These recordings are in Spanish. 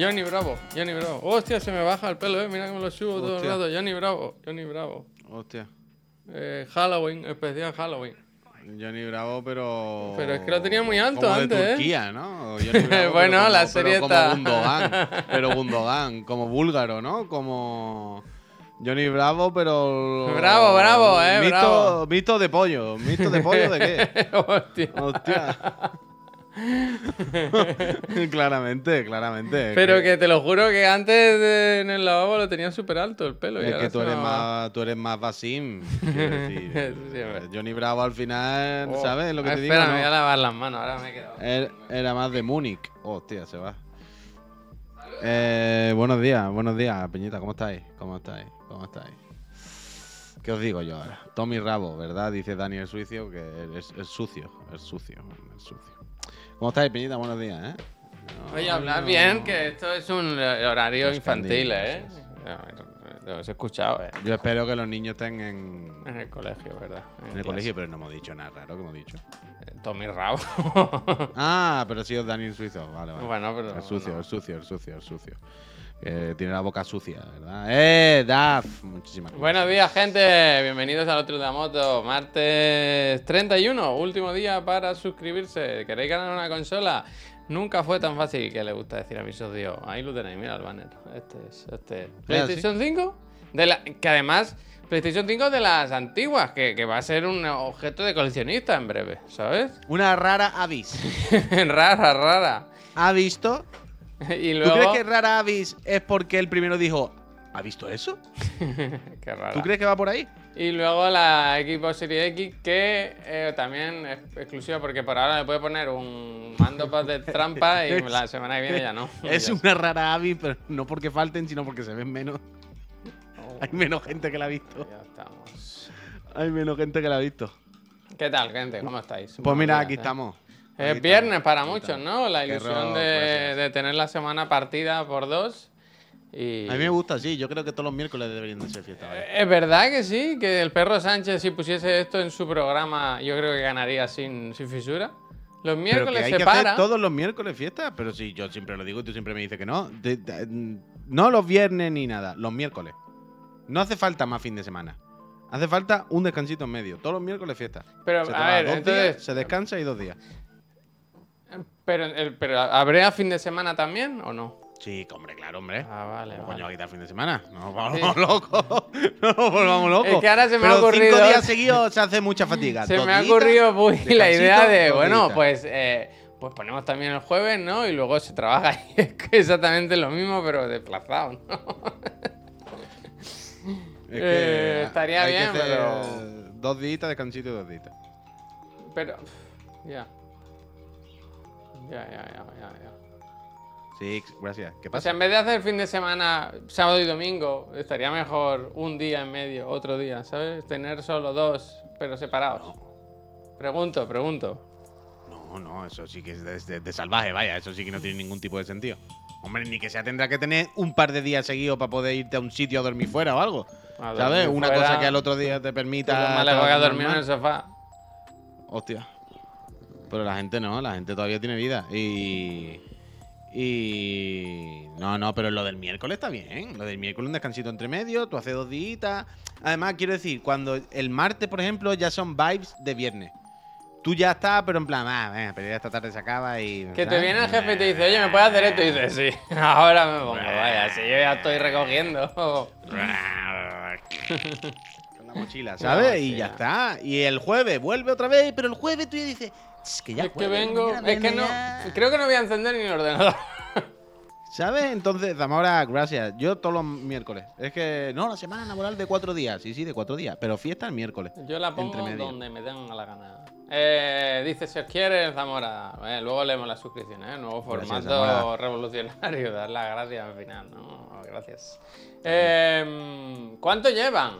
Johnny Bravo, Johnny Bravo. Hostia, se me baja el pelo, eh. Mira que me lo subo todo el Hostia. rato. Johnny Bravo, Johnny Bravo. Hostia. Eh, Halloween, especial Halloween. Johnny Bravo, pero. Pero es que lo tenía muy alto como antes, ¿eh? de Turquía, ¿no? Johnny Bravo, pero Bueno, como- la pero serie como está- Gundogan, pero Gundogan, como búlgaro, ¿no? Como. Johnny Bravo, pero. Bravo, bravo, eh, Mixto, bravo. mixto de pollo. ¿Mixto de pollo de qué? Hostia. Hostia. claramente, claramente. Pero que te lo juro que antes de- en el lavabo lo tenía súper alto el pelo. Es que tú eres más, tú eres más Basim. decir. Sí. Johnny Bravo al final, Oh, ¿sabes lo que te digo? Espera, no? me voy a lavar las manos, ahora me he quedado. Él era más de Múnich. Hostia, se va. Eh, buenos días, buenos días, Peñita. ¿Cómo estáis? ¿Cómo estáis? ¿Cómo estáis? ¿Qué os digo yo ahora? Tommy Rabo, ¿verdad? Dice Daniel Suicio que es, es sucio, es sucio, es sucio. ¿Cómo estáis, Peñita? Buenos días, ¿eh? No, Oye, hablar no. bien, que esto es un eh, horario Es infantil, ¿eh? escuchado, ¿eh? Yo espero que los niños estén en, En el colegio, ¿verdad? en el clase. colegio, pero no hemos dicho nada raro que hemos dicho. Eh, Tommy Rabo. Ah, pero sí es Daniel Suizo. Vale, vale. bueno, pero. Es sucio, es sucio, es sucio, es sucio. Que tiene la boca sucia, ¿verdad? ¡Eh, Daf! Muchísimas gracias. Buenos días, gente. Bienvenidos al otro de la moto. Martes 31, último día para suscribirse. ¿Queréis ganar una consola? Nunca fue tan fácil que le gusta decir a mis socios. Ahí lo tenéis, mira el banner. Este es, este. es. PlayStation 5, de la, que además, PlayStation 5 de las antiguas, que, que va a ser un objeto de coleccionista en breve, ¿sabes? Una rara avis. rara, rara. ¿Ha visto? y ¿Tú crees que rara avis es porque el primero dijo, ¿ha visto eso? Qué rara. ¿Tú crees que va por ahí? Y luego la Xbox Series X, que eh, también es exclusiva porque por ahora le puede poner un mando de trampa y la semana que viene ya no. Es Ya una rara avis, pero no porque falten, sino porque se ven menos. Oh, Hay menos gente que la ha visto. ya estamos. Hay menos gente que la ha visto. ¿Qué tal, gente? ¿Cómo estáis? Pues mira, aquí ¿eh? estamos. Es viernes para muchos. ¿no? La ilusión de, tener la semana partida por dos. Y... A mí me gusta, sí. Yo creo que todos los miércoles deberían de ser fiesta. ¿vale? Es verdad que sí, que el perro Sánchez, si pusiese esto en su programa, yo creo que ganaría sin, sin fisura. Los Pero que miércoles hay se que para. hacer todos los miércoles fiesta. Pero sí, yo siempre lo digo y tú siempre me dices que no. De- de- no los viernes ni nada, los miércoles. No hace falta más fin de semana. Hace falta un descansito en medio. Todos los miércoles fiesta. Pero, Se a ver, entonces. días, se descansa y dos días. Pero, el- pero ¿habría fin de semana también o no? Sí, hombre, claro, hombre. Ah, vale. ¿Cómo vale. coño va a quitar fin de semana? No nos volvamos locos. No nos volvamos locos. Es que ahora se me Pero ha ocurrido- cinco días seguidos se hace mucha fatiga. Se me ha ocurrido muy la idea de, bueno, pues, eh, pues ponemos también el jueves, ¿no? Y luego se trabaja y es que exactamente lo mismo, pero desplazado, ¿no? Es Eh, estaría bien, pero- Dos días, descansito y dos días. Pero, ya. Ya, ya, ya, ya, ya. Sí, gracias. ¿Qué O pasa? sea, en vez de hacer fin de semana, sábado y domingo, estaría mejor un día en medio, otro día, ¿sabes? Tener solo dos, pero separados. Pregunto, pregunto. No, no, eso sí que es de, de- de salvaje, vaya, eso sí que no tiene ningún tipo de sentido. Hombre, ni que sea tendrá que tener un par de días seguidos para poder irte a un sitio a dormir fuera o algo. ¿Sabes? Una fuera, cosa que al otro día te permita. más lejos que a dormir en el normal. sofá. Hostia. Pero la gente no, la gente todavía tiene vida. Y. Y. No, no, pero lo del miércoles está bien. Lo del miércoles un descansito entre medio, tú haces dos días. Además, quiero decir, cuando el martes, por ejemplo, ya son vibes de viernes. Tú ya estás, pero en plan, ah, venga, pero ya esta tarde se acaba y. Que te viene el jefe y te dice, oye, ¿me puedes hacer esto? Y dices, sí. Ahora me pongo, vaya, si yo ya estoy recogiendo. Con la mochila, ¿sabes? y ya está. Y el jueves vuelve otra vez, pero el jueves tú ya dices, "Es que ya es que jueves, vengo, es que no, viene ya". creo que no voy a encender ni el ordenador. ¿Sabes? Entonces, Zamora, gracias. Yo todos los miércoles. Es que, no, la semana laboral de cuatro días. Sí, sí, de cuatro días. Pero fiesta el miércoles. Yo la pongo donde me den la gana. Eh, dice, si os quiere, Zamora. Eh, luego leemos las suscripciones, ¿eh? Nuevo formato revolucionario. Dar las gracias al final, ¿no? Gracias. Eh, ¿Cuánto llevan?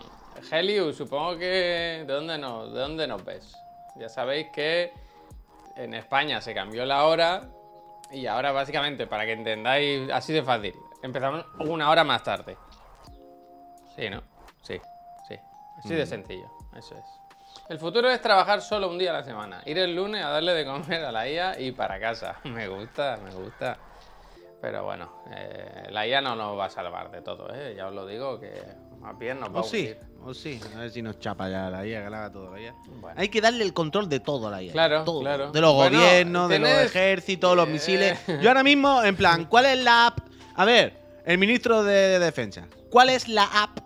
Heliu, supongo que... ¿De dónde, nos, ¿De dónde nos ves? Ya sabéis que en España se cambió la hora y ahora básicamente, para que entendáis así de fácil, empezamos una hora más tarde. Sí, ¿no? Sí, sí. Así de sencillo, eso es. El futuro es trabajar solo un día a la semana. Ir el lunes a darle de comer a la IA y para casa. Me gusta, me gusta. Pero bueno, eh, la IA no nos va a salvar de todo, ¿eh? Ya os lo digo, que más bien nos va O a sí, o sí. A ver si nos chapa ya la IA, que la haga todo la IA. Bueno. Hay que darle el control de todo a la IA. Claro, todo. claro. De los Bueno, gobiernos, de los ejércitos, los eh, misiles. Yo ahora mismo, en plan, ¿cuál es la app? A ver, el ministro de Defensa. ¿Cuál es la app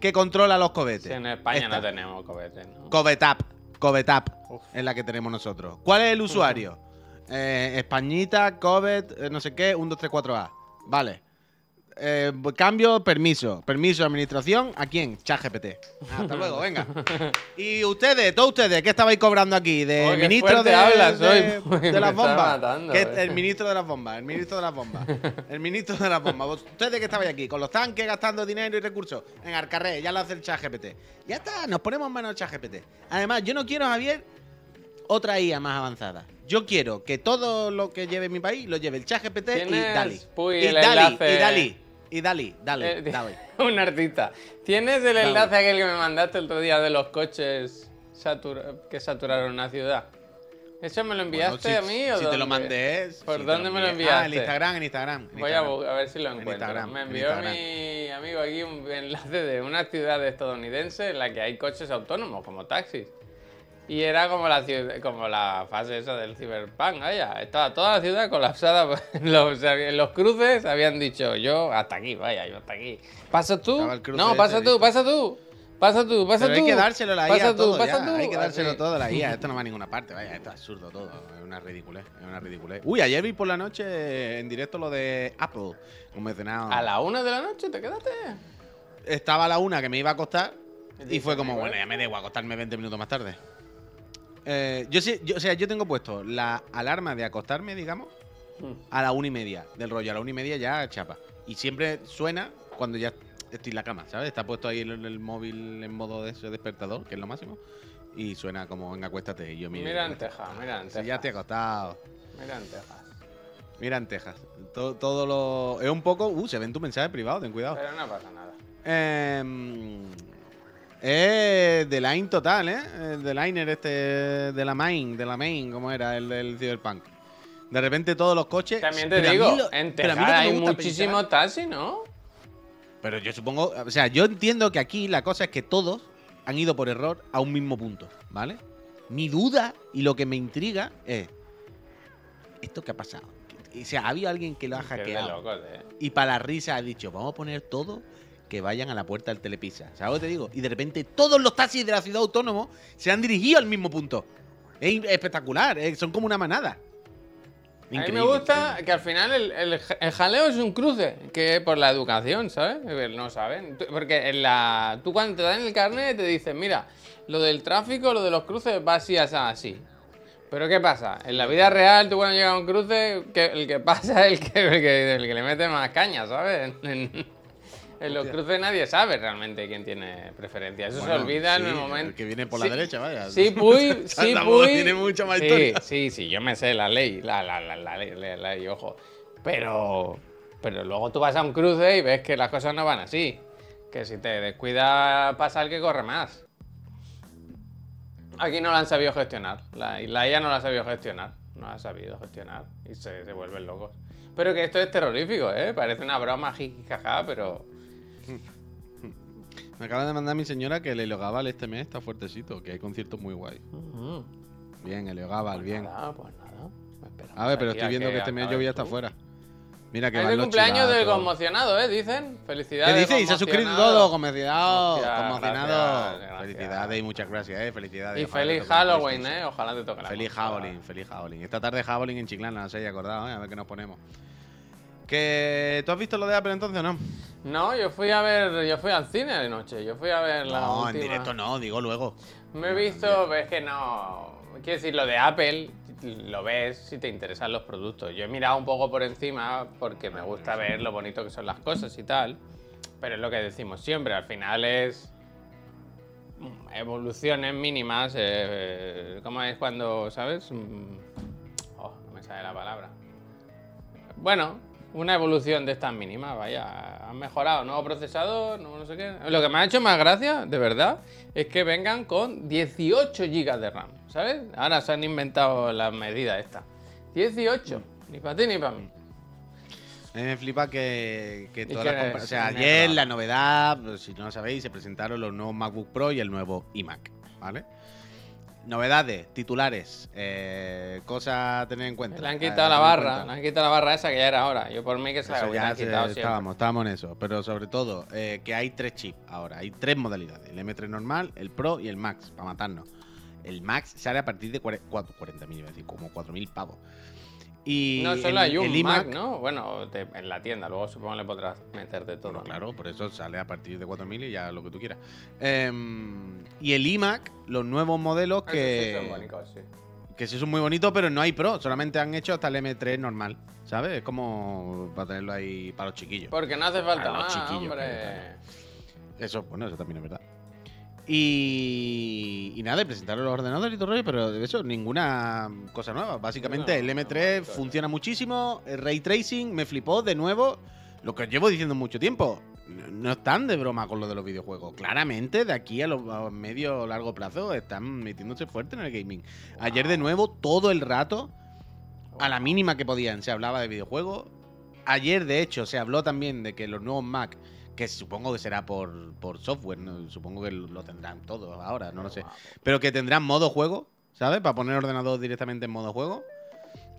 que controla los cohetes? Si en España Esta. no tenemos cohetes, ¿no? Covetap. Covetap es la que tenemos nosotros. ¿Cuál es el usuario? Eh, Españita, Covet, eh, no sé qué, 1, 2, 3, 4A. Vale. Eh, cambio, permiso. Permiso de administración. ¿A quién? ChatGPT. Hasta luego, venga. Y ustedes, todos ustedes, ¿qué estabais cobrando aquí? De qué ministro de, hablas de- hoy. de Me las bombas. matando, ¿Qué- eh. el ministro de las bombas, el ministro de las bombas. El ministro de las bombas. Ustedes que estabais aquí, con los tanques gastando dinero y recursos en Arcarré, ya lo hace el ChatGPT. Ya está, nos ponemos manos ChatGPT. Además, yo no quiero, Javier, otra IA más avanzada. Yo quiero que todo lo que lleve mi país lo lleve el ChatGPT y Tienes, Dali. Puy, y el Dali, enlace- y Dali, y Dali, dale, Eh, dale. un artista. ¿Tienes el Dale. enlace aquel que me mandaste el otro día de los coches que saturaron una ciudad? ¿Eso me lo enviaste Bueno, a mí o si te lo dónde? mandé. ¿Por si dónde me lo. Ah, en enviaste? Instagram, en Instagram. en Voy a, Instagram. a ver si lo En encuentro. Instagram, me en envió Instagram. mi amigo aquí un enlace de una ciudad estadounidense en la que hay coches autónomos, como taxis. Y era como la, ciudad- como la fase esa del cyberpunk, vaya. Estaba toda la ciudad colapsada. En los, en los cruces habían dicho, yo hasta aquí, vaya, yo hasta aquí. ¿Pasa tú? No, pasa tú, pasa tú. Pasa tú, pasa Pero tú. hay que dárselo a la pasa IA tú, todo pasa ya. tú. Hay que dárselo todo a la IA. Esto no va a ninguna parte, vaya. Esto es absurdo todo. Es una ridiculez. Es una ridiculez. Uy, ayer vi por la noche en directo lo de Apple. Como mencionado. A la una de la noche te quedaste. Estaba a la una que me iba a acostar. Y fue como, bueno, ya me igual acostarme 20 minutos más tarde. Eh, yo sí, yo, o sea, yo tengo puesto la alarma de acostarme, digamos, Hmm. a la una y media del rollo. A la una y media ya chapa. Y siempre suena cuando ya estoy en la cama, ¿sabes? Está puesto ahí el, el móvil en modo de ese despertador, que es lo máximo. Y suena como, venga, acuéstate. Y yo miro. Mira en Texas, mira en Si ya te he Texas. acostado. Mira en Texas. Mira en Texas. Todo, todo lo. Es un poco. Uh, se ven tu mensaje privado, ten cuidado. Pero no pasa nada. Eh, es de line total, ¿eh? El de liner este de la main, de la main, como era el del Cyberpunk. De repente todos los coches. También te pero digo, lo- en pero a mí Texas lo que me hay pensar- taxis, ¿no? pero yo supongo, o sea, yo entiendo que aquí la cosa es que todos han ido por error a un mismo punto, ¿vale? Mi duda y lo que me intriga es esto que ha pasado. O sea, ha habido alguien que lo ha hackeado. locos, ¿eh? Y para la risa ha dicho, vamos a poner todo que vayan a la puerta del Telepisa. ¿Sabes lo que te digo? Y de repente todos los taxis de la ciudad autónoma se han dirigido al mismo punto. Es espectacular, eh, son como una manada. A mí me Increíble, gusta increíble. que al final el, el- el jaleo es un cruce, que por la educación, ¿sabes? No saben. Porque en la, tú cuando te dan el carnet te dicen, mira, lo del tráfico, lo de los cruces va así, así, así. Pero ¿qué pasa? En la vida real, tú cuando llegas a un cruce, que el que pasa es el que, el que, el que le mete más caña, ¿sabes? En, los cruces nadie sabe realmente quién tiene preferencia. Eso Bueno, se olvida en el momento. El que viene por la Sí, derecha, vaya. Sí, Puy, sí, Puy. tiene mucha más sí, historia. Sí, sí, yo me sé la ley, la, la, la, la ley, la, ley, ojo. Pero, pero luego tú vas a un cruce y ves que las cosas no van así. Que si te descuida pasa el que corre más. Aquí no la han sabido gestionar. La, la IA no la ha sabido gestionar. No la ha sabido gestionar. Y se, se vuelven locos. Pero que esto es terrorífico, ¿eh? Parece una broma, jiji, jaja, pero... Me acaba de mandar mi señora que el Heliogábal este mes está fuertecito, que hay conciertos muy guay. Ujú. Bien, Heliogábal, bien. Nada, pues nada. A ver, pero estoy viendo que este mes yo voy a estar tú. fuera. Mira que Es van el los cumpleaños del conmocionado, ¿eh? Dicen. Felicidades. ¿Qué dice? Y se ha suscrito todo, conmocionado, Hostia, conmocionado. gracias, gracias. Felicidades y muchas gracias, eh. Felicidades. Y feliz Halloween. ¿eh? Ojalá te toque la Feliz. Halloween, feliz Halloween. Esta tarde Halloween en Chiclana, no os hayáis acordado, ¿eh? A ver qué nos ponemos. Que ¿Tú has visto lo de Apple entonces o no? No, yo fui a ver, yo fui al cine de noche, yo fui a ver la No, en directo no, digo luego. Me he visto, ves que no. Quiero decir, lo de Apple lo ves si te interesan los productos. Yo he mirado un poco por encima porque me gusta ver lo bonito que son las cosas y tal. Pero es lo que decimos siempre, al final es evoluciones mínimas. Eh, ¿Cómo es cuando, sabes? Mm, Oh, no me sale la palabra. Bueno, una evolución de estas mínimas, vaya. Han mejorado, nuevo procesador, no, no sé qué. Lo que me ha hecho más gracia, de verdad, es que vengan con 18 GB de RAM, ¿sabes? Ahora se han inventado las medidas estas. 18, ni para ti ni para mí. A mí me flipa que, que todas que las compa- es O sea, ayer la novedad, pues, si no lo sabéis, se presentaron los nuevos MacBook Pro y el nuevo iMac, ¿vale? Novedades, titulares, eh, cosas a tener en cuenta. Le han quitado la barra, le han quitado la barra esa que ya era hora. Yo por mí que se la hubieran se- quitado estábamos, estábamos en eso. Pero sobre todo, eh, que hay tres chips ahora. Hay tres modalidades: el M3 normal, el Pro y el Max, para matarnos. El Max sale a partir de 40.000, iba a decir, como 4.000 pavos. Y No, el- solo hay un el Mac, iMac, ¿no? Bueno, te- en la tienda, luego supongo le podrás meter de todo. Claro, por eso sale a partir de 4.000 y ya lo que tú quieras. Em, y el iMac, los nuevos modelos Eso sí son que, bonitos, sí. que sí son muy bonitos, pero no hay Pro. Solamente han hecho hasta el M3 normal. ¿Sabes? Es como para tenerlo ahí para los chiquillos. Porque no hace falta A los chiquillos, hombre. Eso, bueno, eso también es verdad. Y, y nada, presentaron los ordenadores y todo el rollo, pero de eso, ninguna cosa nueva. Básicamente, No, el no, M3 no, no. funciona muchísimo. El ray tracing me flipó de nuevo. Lo que os llevo diciendo mucho tiempo. No, están de broma con lo de los videojuegos. Claramente, de aquí a los a medio o largo plazo, están metiéndose fuerte en el gaming. Ayer, de nuevo, todo el rato, a la mínima que podían, se hablaba de videojuegos. Ayer, de hecho, se habló también de que los nuevos Mac, que supongo que será por, por software, ¿no? supongo que lo tendrán todos ahora, no lo sé. Pero que tendrán modo juego, ¿sabes? Para poner el ordenador directamente en modo juego.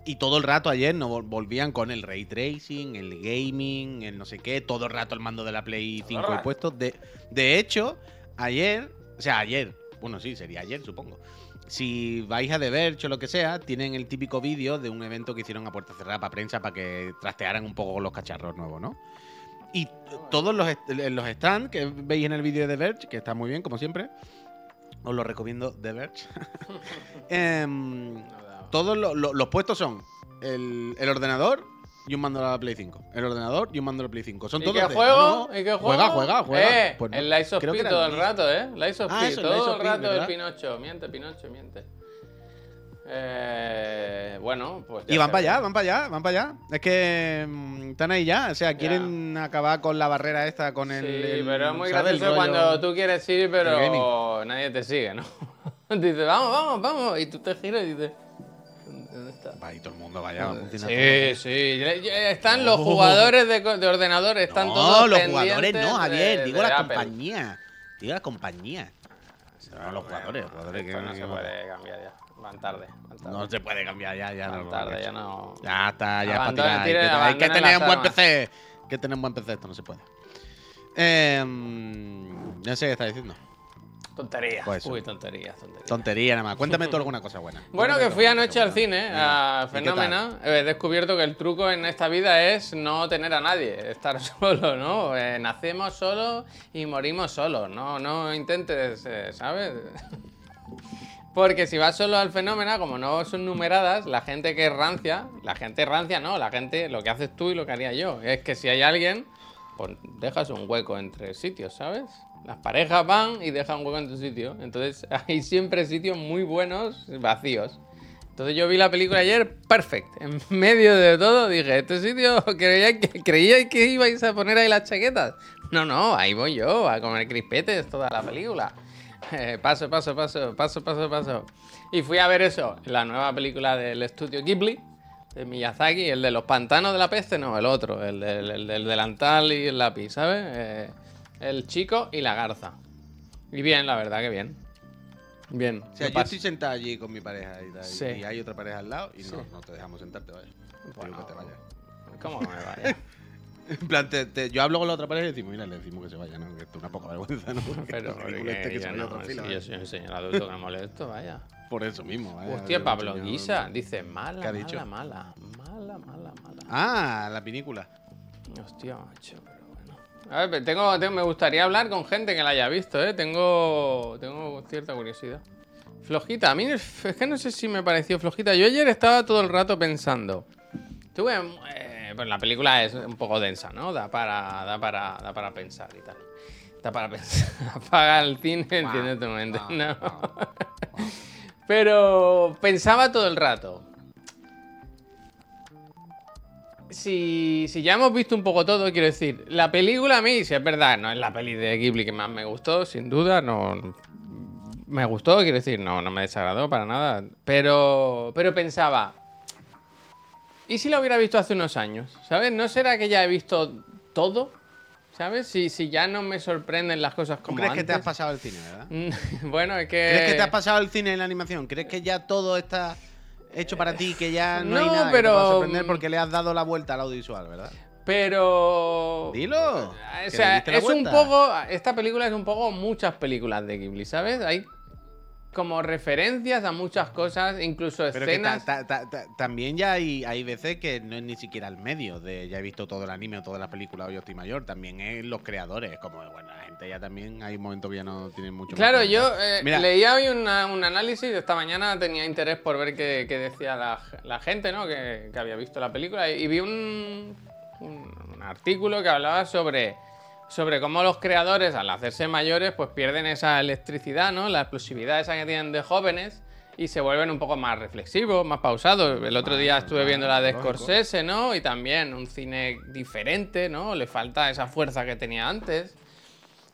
Y todo el rato ayer nos vol- volvían con el ray tracing, el gaming, el no sé qué, todo el rato el mando de la Play Todo 5 el ahí rato. puesto. De, de hecho, ayer, o sea, ayer, bueno, sí, sería ayer, supongo. Si vais a The Verge o lo que sea, tienen el típico vídeo de un evento que hicieron a puerta cerrada para prensa para que trastearan un poco con los cacharros nuevos, ¿no? Y todos los, los stands que veis en el vídeo de The Verge, que está muy bien, como siempre, os lo recomiendo The Verge. Em, todos lo- lo- los puestos son el, el ordenador y un mando de la Play 5. El ordenador y un mando de la Play 5. Son ¿Y todos qué de- juego? no, ¿Y qué juego? Juega, juega, juega. Eh, Pues no, el Lies of P todo el rato, ¿eh? Lies of Ah, P, el todo el rato el. Pinocho. Miente, Pinocho, miente. Eh, bueno, pues. Y van para allá, van para allá, van para allá. Es que mm, están ahí ya. O sea, quieren acabar con la barrera esta, con el. Sí, el- pero es muy gracioso cuando tú quieres ir, pero nadie te sigue, ¿no? Dices, vamos, vamos, vamos. Y tú te giras y dices, ¿dónde está? Va, y todo el mundo vaya, Sí, sí. Están los Oh. jugadores de, de ordenador, están no, todos los pendientes jugadores no, Javier. de- digo de la Apple. compañía. Digo la compañía. No, los jugadores, los jugadores que- no se puede cambiar ya. Van tarde, van tarde. No se puede cambiar ya, ya. Van no, tarde, ya no. Ya está, ya es para tirar. Hay que, hay que abandonen tener un buen. PC. Hay que tener un buen PC, esto no se puede. Eh, no sé qué está diciendo. Tonterías. Pues eso. Uy, tonterías, tonterías. Tontería nada más. Cuéntame tú alguna cosa buena. Bueno, Cuéntame que fui anoche al buena. cine, Venga. a. He descubierto que el truco en esta vida es no tener a nadie, estar solo, ¿no? Eh, nacemos solos y morimos solos, ¿no? No intentes, eh, ¿sabes? Porque si vas solo al fenómeno, como no son numeradas, la gente que es rancia, la gente rancia no, la gente, lo que haces tú y lo que haría yo, es que si hay alguien, pues dejas un hueco entre sitios, ¿sabes? Las parejas van y dejan un hueco en tu sitio. Entonces hay siempre sitios muy buenos vacíos. Entonces yo vi la película ayer, perfect. En medio de todo dije, ¿este sitio creíais que, creíais que ibais a poner ahí las chaquetas? No, no, ahí voy yo a comer crispetes toda la película. Paso, paso, paso, paso, paso, paso. Y fui a ver eso, la nueva película del estudio Ghibli, de Miyazaki, el de los pantanos de la peste, no, el otro, el del, el del delantal y el lápiz, ¿sabes? Eh, el chico y la garza. Y bien, la verdad que bien. Bien. O sea, yo estoy sentado allí con mi pareja y, tal, Sí. y hay otra pareja al lado y Sí. no, no te dejamos sentarte, vaya. Te Bueno, digo que te vayas. ¿Cómo me vaya? En plan, te- te- yo hablo con la otra pareja y decimos, mira, le decimos que se vaya, ¿no? Que esto es una poca vergüenza, ¿no? Porque Pero porque este que se vaya a no, otra fila, si vaya. yo soy un señor adulto que molesto, vaya. Por eso mismo, vaya. Hostia, Pablo señor- Guisa dice mala, ¿Qué ha mala, dicho? mala, mala, mala, mala. Ah, la pinícula. Hostia, macho, pero bueno. A ver, tengo, tengo- me gustaría hablar con gente que la haya visto, ¿eh? Tengo, tengo cierta curiosidad. Flojita, a mí es es que no sé si me pareció flojita. Yo ayer estaba todo el rato pensando. Tuve, eh, pues la película es un poco densa, ¿no? Da para, da para, da para pensar y tal. Da para pensar. Apaga el cine, entiende tu mente. No. guau. Pero pensaba todo el rato. Si, si ya hemos visto un poco todo, quiero decir, la película a mí, si es verdad, no es la peli de Ghibli que más me gustó, sin duda, no. Me gustó, quiero decir, no, no me desagradó para nada. Pero, pero pensaba, ¿Y si lo hubiera visto hace unos años? ¿Sabes? ¿No será que ya he visto todo? ¿Sabes? Si, si ya no me sorprenden las cosas ¿Tú como crees que te has antes. pasado el cine, verdad? bueno, es que... ¿Crees que te has pasado el cine en la animación? ¿Crees que ya todo está hecho para ti, que ya no, hay No, nada que te pero- pueda sorprender porque le has dado la vuelta al audiovisual, verdad? Pero... Dilo. O sea, la es un vuelta. poco. Esta película es un poco muchas películas de Ghibli, ¿sabes? Hay como referencias a muchas cosas, incluso Pero que escenas. ta- ta- ta- ta- también ya hay, hay veces que no es ni siquiera el medio de ya he visto todo el anime o todas las películas o yo estoy mayor, también es los creadores, como bueno, la gente ya también hay momentos que ya no tienen mucho Claro, que yo eh, leía hoy una- un análisis, esta mañana tenía interés por ver qué, qué decía la, la gente, ¿no? Que, que había visto la película y, y vi un, un- un artículo que hablaba sobre, sobre cómo los creadores al hacerse mayores pues pierden esa electricidad, ¿no? La explosividad esa que tienen de jóvenes y se vuelven un poco más reflexivos, más pausados. El otro día estuve viendo la de. Scorsese, ¿no? Y también un cine diferente, ¿no? Le falta esa fuerza que tenía antes.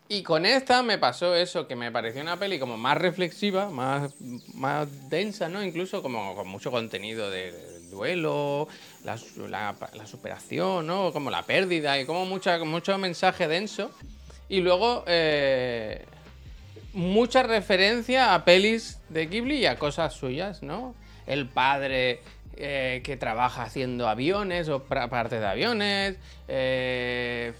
Y con esta me pasó eso, que me pareció una peli como más reflexiva, más, más densa, ¿no? Incluso como con mucho contenido de, duelo, la, su- la- la superación, ¿no? Como la pérdida y como mucha, mucho mensaje denso. Y luego eh, mucha referencia a pelis de Ghibli y a cosas suyas, ¿no? El padre eh, que trabaja haciendo aviones o partes de aviones. eh,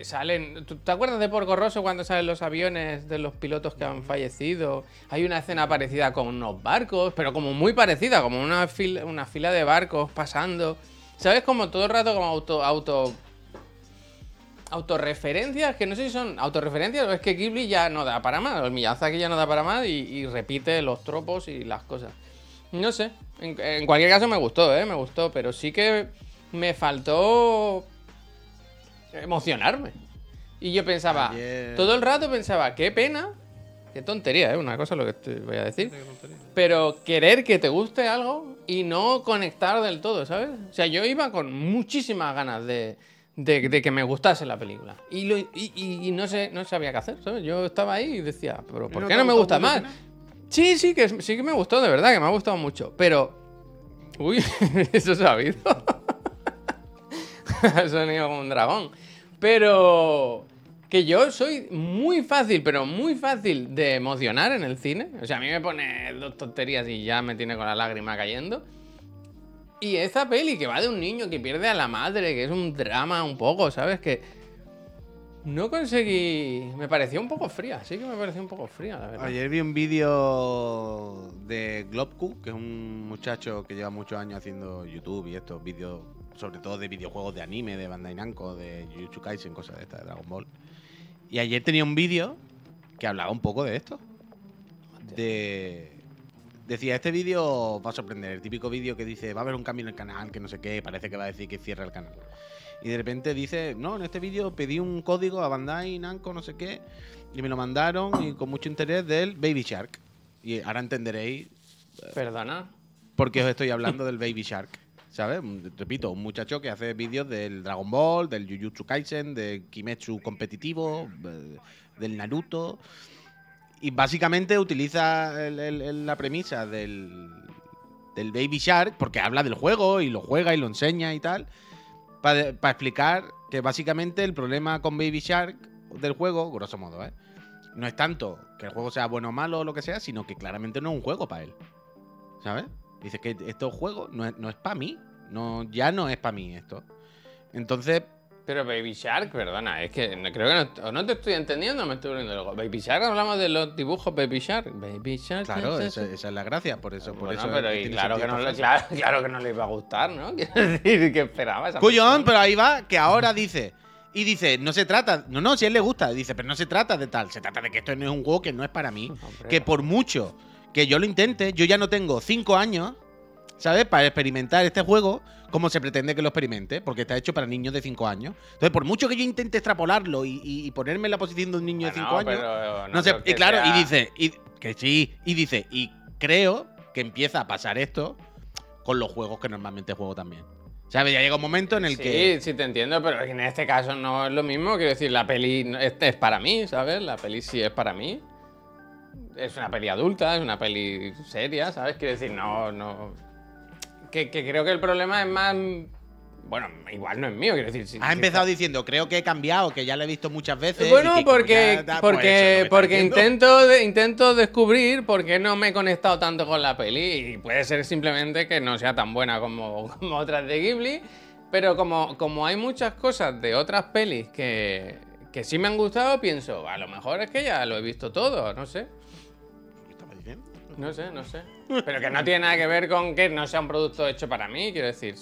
eh, salen. ¿tú- ¿Te acuerdas de Porco Rosso cuando salen los aviones de los pilotos que han fallecido? Hay una escena parecida con unos barcos, pero como muy parecida, como una fila, una fila de barcos pasando. ¿Sabes? Como todo el rato como auto. auto autorreferencias, que no sé si son autorreferencias o es que Ghibli ya no da para más, o el Miyazaki ya no da para más y, y repite los tropos y las cosas. No sé, en, en cualquier caso me gustó, ¿eh? Me gustó, pero sí que me faltó emocionarme. Y yo pensaba, Ayer- todo el rato pensaba, qué pena, qué tontería, ¿eh? Una cosa lo que te voy a decir. Pero querer que te guste algo y no conectar del todo, ¿sabes? O sea, yo iba con muchísimas ganas de, de- de que me gustase la película. Y, lo- y- y- y no, sé, no sabía qué hacer, ¿sabes? Yo estaba ahí y decía, ¿pero por ¿No qué no me gusta más? Sí, sí, que sí que me gustó, de verdad, que me ha gustado mucho. Pero. Uy, eso se sonido como un dragón. Pero. Que yo soy muy fácil, pero muy fácil de emocionar en el cine. O sea, a mí me pone dos tonterías y ya me tiene con la lágrima cayendo. Y esa peli que va de un niño que pierde a la madre, que es un drama un poco, ¿sabes? Que no conseguí... Me pareció un poco fría, sí que me pareció un poco fría, la verdad. Ayer vi un vídeo de Globku, que es un muchacho que lleva muchos años haciendo YouTube y estos vídeos, sobre todo de videojuegos de anime, de Bandai Namco, de Jujutsu Kaisen, cosas de estas, de Dragon Ball. Y ayer tenía un vídeo que hablaba un poco de esto. De... Decía, este vídeo va a sorprender, el típico vídeo que dice, va a haber un cambio en el canal, que no sé qué, parece que va a decir que cierra el canal. Y de repente dice, no, en este vídeo pedí un código a Bandai Namco, no sé qué, y me lo mandaron y con mucho interés del Baby Shark. Y ahora entenderéis Perdona. por qué os estoy hablando del Baby Shark. ¿Sabes? Un- Repito, un muchacho que hace vídeos del Dragon Ball, del Jujutsu Kaisen, del Kimetsu competitivo, del Naruto. Y básicamente utiliza la premisa del, del Baby Shark, porque habla del juego y lo juega y lo enseña y tal, para explicar que básicamente el problema con Baby Shark del juego, grosso modo, ¿eh? no es tanto que el juego sea bueno o malo o lo que sea, sino que claramente no es un juego para él. ¿Sabes? Dice que estos juegos no es, no es para mí. No, ya no es para mí esto. Entonces, Pero Baby Shark, perdona, es que no, creo que no, o no te estoy entendiendo, me estoy volviendo loco. Baby Shark, hablamos de los dibujos Baby Shark. Baby Shark. claro, esa, es la gracia. Por eso, por Bueno, eso pero y tiene claro, que no, le- claro, claro que no le iba a gustar, ¿no? Quiero decir, que esperaba esa Cuyón, pero ahí va, que ahora dice. Y dice, no se trata. No, no, si a él le gusta. Dice, pero no se trata de tal. Se trata de que esto no es un juego que no es para mí. Hombre, que por mucho que yo lo intente, yo ya no tengo cinco años, ¿sabes? Para experimentar este juego como se pretende que lo experimente, porque está hecho para niños de 5 años. Entonces, por mucho que yo intente extrapolarlo y, y- y ponerme en la posición de un niño de Bueno, 5 años, pero no, sé, y claro, sea- y dice, y, que sí, y dice, y creo que empieza a pasar esto con los juegos que normalmente juego también. ¿Sabes? Ya llega un momento en el sí, que... sí te entiendo, pero en este caso no es lo mismo. Quiero decir, la peli este es para mí, ¿sabes? La peli sí es para mí. Es una peli adulta, es una peli seria, ¿sabes? Quiero decir, no, no. que, que creo que el problema es más. Bueno, igual no es mío, quiero decir. si- si empezado está- diciendo, creo que he cambiado, que ya lo he visto muchas veces. y Bueno, que porque, da, pues porque, porque intento, de- intento descubrir por qué no me he conectado tanto con la peli. Y puede ser simplemente que no sea tan buena como, como otras de Ghibli. Pero como, como hay muchas cosas de otras pelis que, que sí me han gustado, pienso, a lo mejor es que ya lo he visto todo, no sé. No sé, no sé. Pero que no tiene nada que ver con que no sea un producto hecho para mí, quiero decir.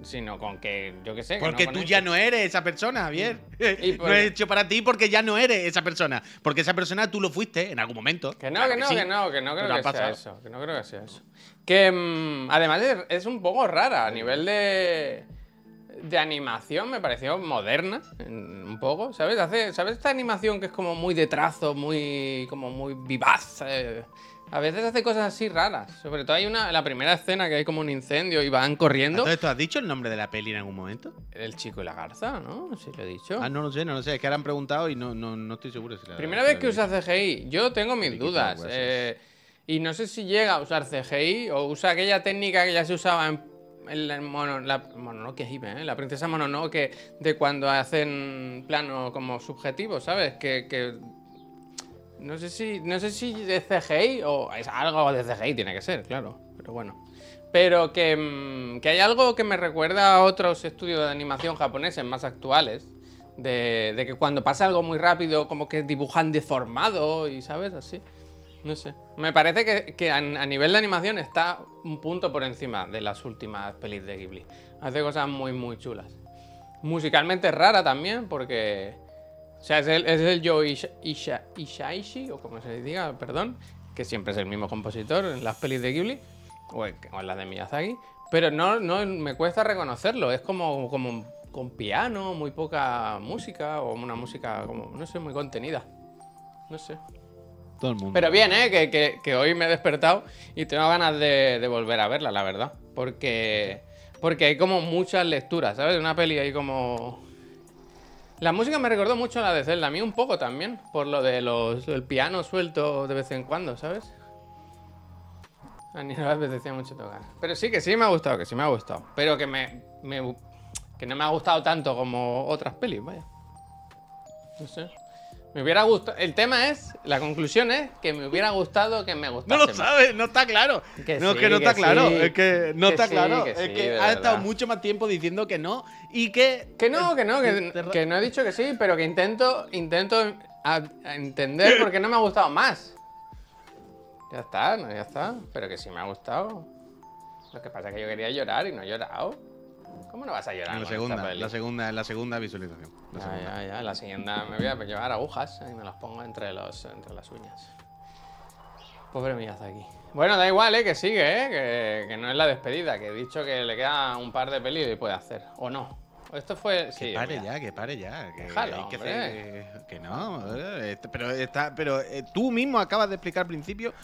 Sino con que, yo qué sé. que Porque no tú ya no eres esa persona, Javier. Y no por- es hecho para ti porque ya no eres esa persona. Porque esa persona tú lo fuiste en algún momento. Que no, Claro que no, sí. que no, que no creo que sea pasado. eso. Que no creo que sea eso. Que mm, además es, es un poco rara a nivel de. De animación me pareció moderna, un poco, ¿sabes? Hace, ¿Sabes esta animación que es como muy de trazo, muy. como muy vivaz? eh? A veces hace cosas así raras. Sobre todo hay una. La primera escena que hay como un incendio y van corriendo. Entonces, ¿tú has dicho el nombre de la peli en algún momento? El chico y la garza, ¿no? Sí, lo he dicho. Ah, no lo sé, no lo sé. Es que ahora han preguntado y no, no, no estoy seguro si la Primera vez que usa CGI, yo tengo mis dudas. eh, y no sé si llega a usar CGI o usa aquella técnica que ya se usaba en, la, mono, la Mononoke Hime, ¿eh? la princesa Mononoke, de cuando hacen plano como subjetivo, ¿sabes? Que, que no sé si no sé si de CGI o es algo de CGI tiene que ser, claro, pero bueno. Pero que, mm, que hay algo que me recuerda a otros estudios de animación japoneses más actuales. De, de que cuando pasa algo muy rápido, como que dibujan deformado y, ¿sabes? Así. No sé. Me parece que, que a, nivel de animación está un punto por encima de las últimas pelis de Ghibli. Hace cosas muy, muy chulas. Musicalmente rara también, porque. O sea, es el, es el Isha- Isha- Ishaishi, o como se diga, perdón, que siempre es el mismo compositor en las pelis de Ghibli, o en, o en las de Miyazaki. Pero no, no me cuesta reconocerlo. Es como, como con piano, muy poca música, o una música como, no sé, muy contenida. No sé. Todo el mundo. Pero bien, ¿eh? Que, que- que hoy me he despertado y tengo ganas de, de volver a verla, la verdad. Porque, porque hay como muchas lecturas, ¿sabes? Una peli ahí como... La música me recordó mucho a la de Zelda, a mí un poco también, por lo de los, el piano suelto de vez en cuando, ¿sabes? A mí no me apetecía mucho tocar. Pero sí, que sí me ha gustado, que sí me ha gustado. Pero que me, me- que no me ha gustado tanto como otras pelis, vaya. No sé. Me hubiera gustado. El tema es, la conclusión es que me hubiera gustado que me No gustase. lo sabes, no está claro. Que no, sí, es que no que está claro. sí. Es que no Que está sí, claro. que es que has estado mucho más tiempo diciendo que no y que. Que no, que no, que, no he dicho que sí, pero que intento, intento a- a entender por qué no me ha gustado más. Ya está, no, ya está. Pero que sí me ha gustado. Lo que pasa es que yo quería llorar y no he llorado. ¿Cómo no vas a llorar? En la segunda, la segunda, la segunda visualización. La Ya, segunda. ya, ya. La siguiente me voy a llevar agujas y me las pongo entre, los, entre las uñas. Pobre Miyazaki. Bueno, da igual, ¿eh? Que sigue, ¿eh? Que, que no es la despedida. Que he dicho que le queda un par de pelis y puede hacer. ¿O no? Esto fue... Sí, Que pare mira. ya, que pare ya. Que, Déjalo, hay que hacer- que no, eh, pero está, pero eh, tú mismo acabas de explicar al principio.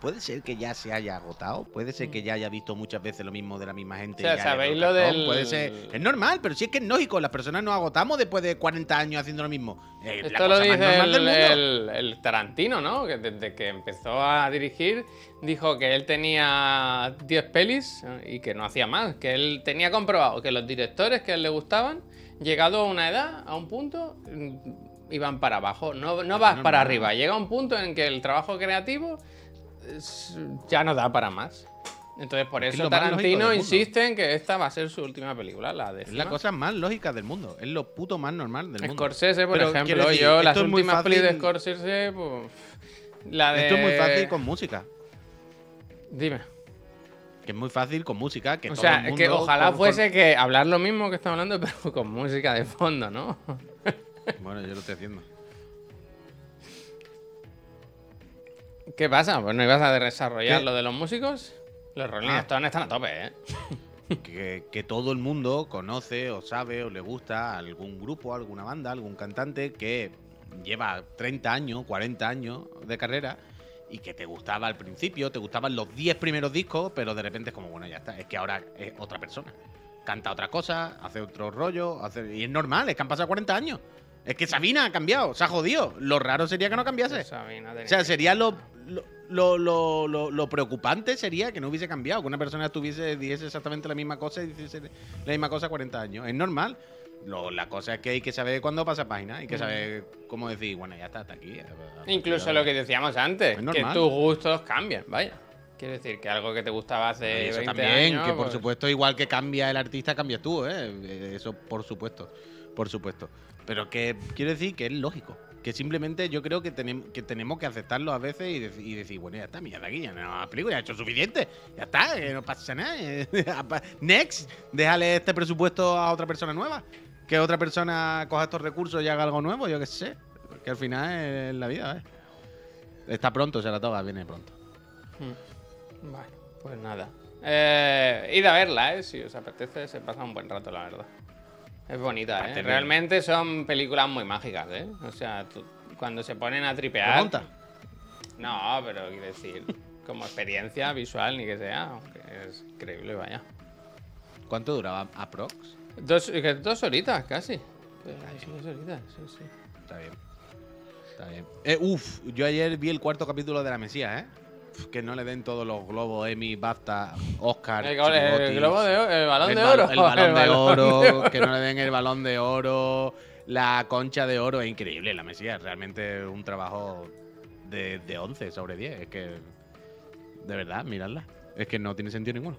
Puede ser que ya se haya agotado, puede ser que ya haya visto muchas veces lo mismo de la misma gente. O sea, ¿sabéis lo del- Puede ser, es normal, pero si es que es lógico, las personas nos agotamos después de 40 años haciendo lo mismo. Eh, Esto lo dice normal del el, el- el Tarantino, ¿no? Que desde que empezó a dirigir dijo que él tenía 10 pelis y que no hacía más. Que él tenía comprobado que los directores que a él le gustaban, llegado a una edad, a un punto, mm, iban para abajo. No, no vas para arriba. Llega un punto en que el trabajo creativo es- ya no da para más. Entonces, por Es eso Tarantino insiste en que esta va a ser su última película, la de Es la cosa más lógica del mundo. Es lo puto más normal del mundo. Scorsese, por Pero, ejemplo, decir, yo las últimas pelis de fácil- Scorsese, pues, la de... Esto es muy fácil con música. Dime. Que es muy fácil con música. Que O todo sea, el mundo que ojalá con- fuese que hablar lo mismo que estamos hablando, pero con música de fondo, ¿no? Bueno, yo lo estoy haciendo. ¿Qué pasa? Pues no ibas a desarrollar ¿Qué? lo de los músicos. Los Rolling Ah. Stones están a tope, ¿eh? que, que todo el mundo conoce o sabe o le gusta algún grupo, alguna banda, algún cantante que lleva 30 años, 40 años de carrera y que te gustaba al principio, te gustaban los 10 primeros discos, pero de repente es como, bueno, ya está, es que ahora es otra persona. Canta otra cosa, hace otro rollo, hace... y es normal, es que han pasado 40 años. Es que Sabina ha cambiado, se ha jodido. Lo raro sería que no cambiase. Sabina tenía O sea, sería lo, lo, lo, lo- preocupante sería que no hubiese cambiado, que una persona tuviese, diese exactamente la misma cosa y hiciese la misma cosa 40 años. Es normal. Lo- la cosa es que hay que saber cuándo pasa página, hay que saber cómo decir, bueno, ya está, hasta aquí. Incluso lo que decíamos antes, Es que tus gustos cambian, vaya. Quiero decir que algo que te gustaba hace eso 20 también, años, que por pues, supuesto, igual que cambia el artista, cambias tú. Eh, Eso por supuesto, por supuesto. Pero que quiero decir que es lógico. Que simplemente yo creo que, tenem- que tenemos que aceptarlo a veces y, dec- y decir, bueno, ya está, mira, de aquí ya no la película, ya he hecho suficiente. Ya está, que no pasa nada. eh. Next, déjale este presupuesto a otra persona nueva. Que otra persona coja estos recursos y haga algo nuevo, yo qué sé. Que al final es la vida, ¿eh? Está pronto, se la toca, viene pronto. mm, Bueno, pues nada. Eh, id a verla, ¿eh? Si os apetece, se pasa un buen rato, la verdad. Es bonita, ¿eh? Realmente son películas muy mágicas, ¿eh? O sea, tú- cuando se ponen a tripear... ¿Remonta? No, pero quiero decir, como experiencia visual ni que sea, aunque es increíble, vaya. ¿Cuánto duraba aprox? Dos, dos horitas casi. Sí, dos horitas, sí, sí. Está bien. Está bien. Eh, uf, yo ayer vi el cuarto capítulo de La Mesía, ¿eh? Que no le den todos los globos, Emmy, BAFTA, Oscar. El, globo de el balón el de oro. El balón de balón oro, de oro. que no le den el balón de oro, la concha de oro. Es increíble La Mesía, realmente un trabajo de, de 11 sobre 10. Es que, de verdad, miradla. Es que no tiene sentido ninguno.